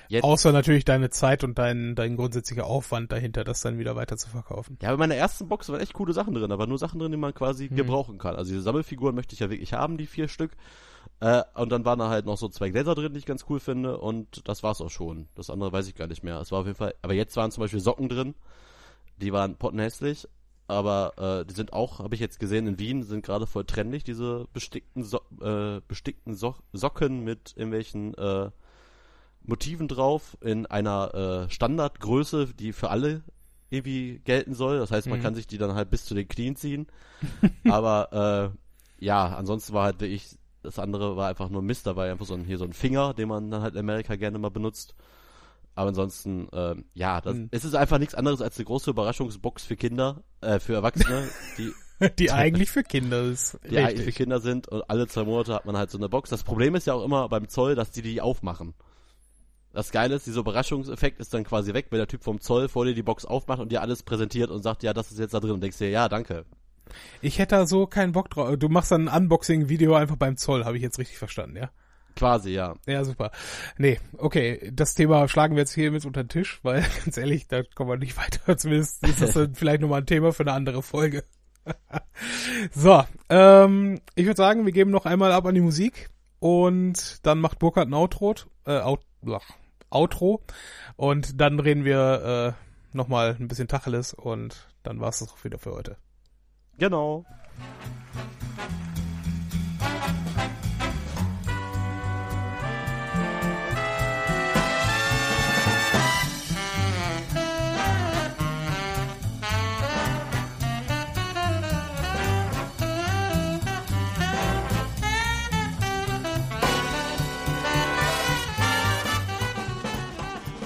Jetzt, Außer natürlich deine Zeit und dein, dein grundsätzlicher Aufwand dahinter, das dann wieder weiter zu verkaufen. ja, bei meiner ersten Box waren echt coole Sachen drin, aber nur Sachen drin, die man quasi Mhm. gebrauchen kann. Also diese Sammelfiguren möchte ich ja wirklich haben, die vier Stück. Äh, und dann waren da halt noch so zwei Gläser drin, die ich ganz cool finde. Und das war's auch schon. Das andere weiß ich gar nicht mehr. Es war auf jeden Fall. Aber jetzt waren zum Beispiel Socken drin. Die waren pottenhässlich. Aber äh, die sind auch, habe ich jetzt gesehen, in Wien sind gerade voll trendig, diese bestickten, so äh, bestickten so Socken mit irgendwelchen äh, Motiven drauf in einer äh, Standardgröße, die für alle irgendwie gelten soll. Das heißt, man Mhm. kann sich die dann halt bis zu den Knien ziehen. Aber äh, ja, ansonsten war halt wirklich, das andere war einfach nur Mist. Da war einfach so ein, hier so ein Finger, den man dann halt in Amerika gerne mal benutzt. Aber ansonsten, äh, ja, das, Mhm. es ist einfach nichts anderes als eine große Überraschungsbox für Kinder, äh, für Erwachsene, die Die eigentlich für Kinder ist. die eigentlich für. Kinder sind und alle zwei Monate hat man halt so eine Box. Das Problem ist ja auch immer beim Zoll, dass die die aufmachen. Das Geile ist, dieser Überraschungseffekt ist dann quasi weg, wenn der Typ vom Zoll vor dir die Box aufmacht und dir alles präsentiert und sagt, ja, das ist jetzt da drin und denkst dir, ja, danke. Ich hätte da so keinen Bock drauf. Du machst dann ein Unboxing-Video einfach beim Zoll, habe ich jetzt richtig verstanden, ja? Quasi, ja. Ja, super. Nee, okay, das Thema schlagen wir jetzt hier mit unter den Tisch, weil ganz ehrlich, da kommen wir nicht weiter. Zumindest ist das dann vielleicht nochmal ein Thema für eine andere Folge. so, ähm, ich würde sagen, wir geben noch einmal ab an die Musik und dann macht Burkhard ein Outro, äh, Out, Outro und dann reden wir äh, nochmal ein bisschen Tacheles und dann war's das auch wieder für heute. Genau.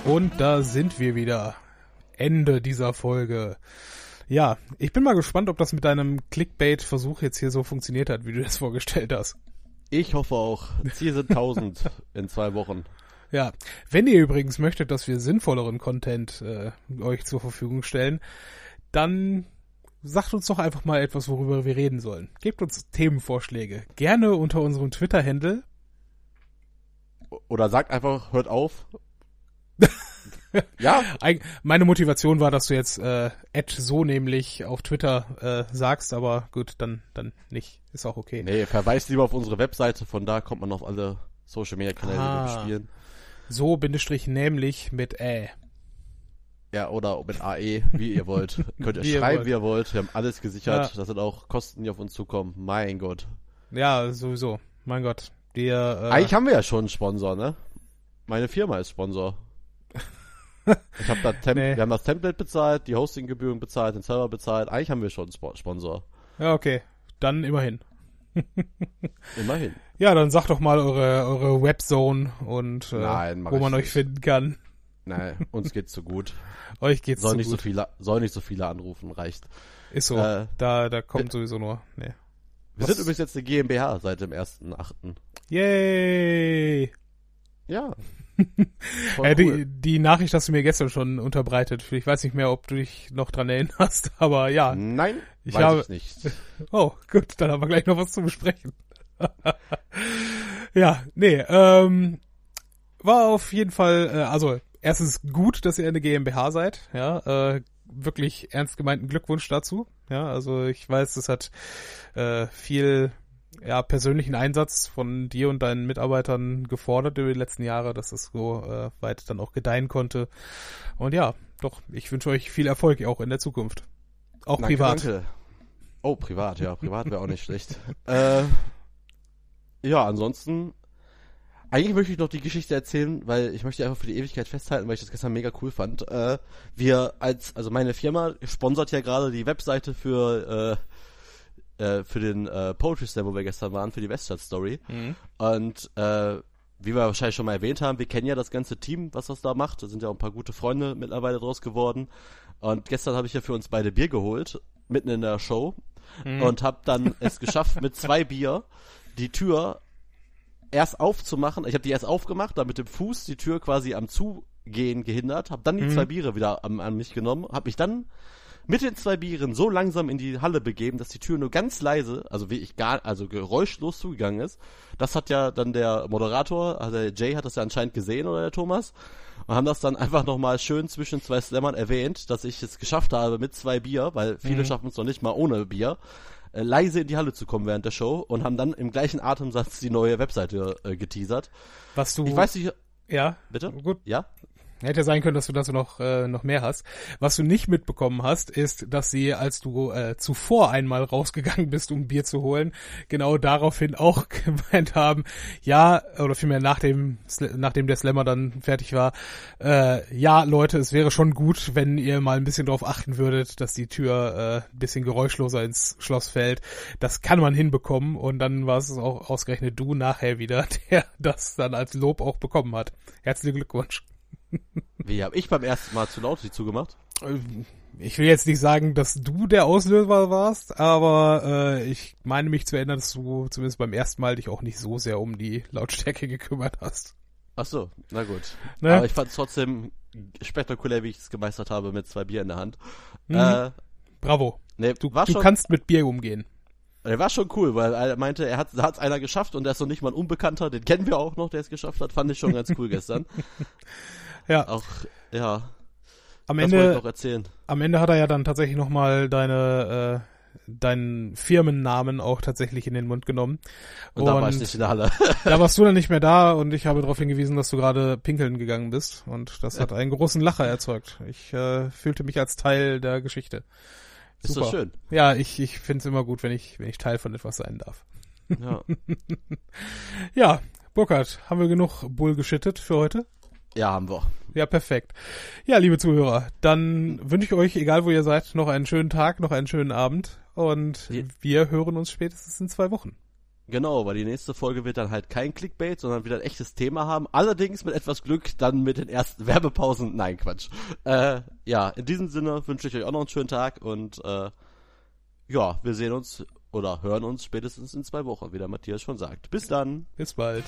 Und da sind wir wieder. Ende dieser Folge. Ja, ich bin mal gespannt, ob das mit deinem Clickbait-Versuch jetzt hier so funktioniert hat, wie du das vorgestellt hast. Ich hoffe auch. Ziel sind 1000 in zwei Wochen. Ja, wenn ihr übrigens möchtet, dass wir sinnvolleren Content äh, euch zur Verfügung stellen, dann sagt uns doch einfach mal etwas, worüber wir reden sollen. Gebt uns Themenvorschläge. Gerne unter unserem Twitter-Handle. Oder sagt einfach, hört auf. Ja. Meine Motivation war, dass du jetzt äh, Ed so nämlich auf Twitter äh, sagst, aber gut, dann, dann nicht. Ist auch okay. Nee, verweist lieber auf unsere Webseite, von da kommt man auf alle Social Media Kanäle, Ah. die wir spielen. So, Bindestrich nämlich mit Ä. Ja, oder mit AE, wie ihr wollt. Könnt ihr Wie ihr schreiben, wollt. wie ihr wollt. Wir haben alles gesichert. Ja. Das sind auch Kosten, die auf uns zukommen. Mein Gott. Ja, sowieso. Mein Gott. Wir, äh, Eigentlich haben wir ja schon einen Sponsor, ne? Meine Firma ist Sponsor. Ich hab da Tem Nee. Wir haben das Template bezahlt, die Hostinggebühren bezahlt, den Server bezahlt. Eigentlich haben wir schon einen Spo- Sponsor. ja, okay. Dann immerhin. Immerhin. Ja, dann sagt doch mal eure, eure Webzone und äh, Nein, wo man euch finden kann. Nein, uns geht's so gut. Euch geht's Soll so nicht so gut. viele, soll nicht so viele anrufen, reicht. Ist so. Äh, da, da kommt sowieso nur. Nee. Wir Was? sind übrigens jetzt eine GmbH seit dem 1.8. Yay! Ja. Äh, cool. die, die Nachricht hast du mir gestern schon unterbreitet. Ich weiß nicht mehr, ob du dich noch dran erinnerst, aber ja. Nein, Ich weiß habe- ich nicht. Oh, gut, dann haben wir gleich noch was zu besprechen. ja, nee, ähm, war auf jeden Fall, äh, also erstens gut, dass ihr eine GmbH seid, ja, äh, wirklich ernst gemeinten Glückwunsch dazu, ja, also ich weiß, es hat äh, viel ja, persönlichen Einsatz von dir und deinen Mitarbeitern gefordert über die letzten Jahre, dass es so äh, weit dann auch gedeihen konnte. Und ja, doch, ich wünsche euch viel Erfolg auch in der Zukunft. Auch Danke, privat. Danke. Oh, privat, ja, privat wäre auch nicht schlecht. Äh, ja, ansonsten, eigentlich möchte ich noch die Geschichte erzählen, weil ich möchte die einfach für die Ewigkeit festhalten, weil ich das gestern mega cool fand. Äh, wir als, also meine Firma sponsert ja gerade die Webseite für, äh, äh, für den äh, Poetry Slam, wo wir gestern waren, für die Weststadt Story. Mhm. Und äh, wie wir wahrscheinlich schon mal erwähnt haben, wir kennen ja das ganze Team, was das da macht. Da sind ja auch ein paar gute Freunde mittlerweile draus geworden. Und gestern habe ich ja für uns beide Bier geholt, mitten in der Show. Mhm. Und habe dann es geschafft, mit zwei Bier die Tür erst aufzumachen. Ich habe die erst aufgemacht, dann mit dem Fuß die Tür quasi am Zugehen gehindert, habe dann die Mhm. zwei Biere wieder an, an mich genommen, habe mich dann mit den zwei Bieren so langsam in die Halle begeben, dass die Tür nur ganz leise, also wie ich gar, also geräuschlos zugegangen ist. Das hat ja dann der Moderator, also der Jay hat das ja anscheinend gesehen oder der Thomas und haben das dann einfach nochmal schön zwischen zwei Slammern erwähnt, dass ich es geschafft habe mit zwei Bier, weil viele Mhm. schaffen es noch nicht mal ohne Bier, äh, leise in die Halle zu kommen während der Show und haben dann im gleichen Atemsatz die neue Webseite äh, geteasert. Was du, Ich weiß nicht, ja, bitte? gut, Ja? Hätte sein können, dass du dazu noch, äh, noch mehr hast. Was du nicht mitbekommen hast, ist, dass sie, als du äh, zuvor einmal rausgegangen bist, um Bier zu holen, genau daraufhin auch gemeint haben, ja, oder vielmehr nachdem, nachdem der Slammer dann fertig war, äh, ja, Leute, es wäre schon gut, wenn ihr mal ein bisschen darauf achten würdet, dass die Tür äh, ein bisschen geräuschloser ins Schloss fällt. Das kann man hinbekommen und dann war es auch ausgerechnet du nachher wieder, der das dann als Lob auch bekommen hat. Herzlichen Glückwunsch. Wie habe ich beim ersten Mal zu laut die zugemacht? Ähm, Ich will jetzt nicht sagen, dass du der Auslöser warst, aber äh, ich meine mich zu erinnern, dass du zumindest beim ersten Mal dich auch nicht so sehr um die Lautstärke gekümmert hast. Ach so, na gut. Ne? Aber ich fand es trotzdem spektakulär, wie ich es gemeistert habe mit zwei Bier in der Hand. Mhm. Äh, Bravo. nee, Du, du schon, kannst mit Bier umgehen. er war schon cool, weil er meinte, er hat es einer geschafft und der ist noch nicht mal ein Unbekannter, den kennen wir auch noch, der es geschafft hat. Fand ich schon ganz cool gestern. Ja, Auch, ja, am das Ende, noch erzählen. am Ende hat er ja dann tatsächlich nochmal deine, äh, deinen Firmennamen auch tatsächlich in den Mund genommen. Und, da war ich nicht in der Halle. da warst du dann nicht mehr da und ich habe darauf hingewiesen, dass du gerade pinkeln gegangen bist und das hat einen großen Lacher erzeugt. Ich äh, fühlte mich als Teil der Geschichte. Ist Super. doch schön. Ja, ich, ich finde es immer gut, wenn ich, wenn ich Teil von etwas sein darf. Ja. Ja, Burkhard, haben wir genug Bull geschittet für heute? ja, haben wir. Ja, perfekt. Ja, liebe Zuhörer, dann wünsche ich euch, egal wo ihr seid, noch einen schönen Tag, noch einen schönen Abend und Ja. wir hören uns spätestens in zwei Wochen. Genau, weil die nächste Folge wird dann halt kein Clickbait, sondern wieder ein echtes Thema haben. Allerdings mit etwas Glück dann mit den ersten Werbepausen. Nein, Quatsch. Äh, ja, in diesem Sinne wünsche ich euch auch noch einen schönen Tag und äh, ja, wir sehen uns oder hören uns spätestens in zwei Wochen, wie der Matthias schon sagt. Bis dann. Bis bald.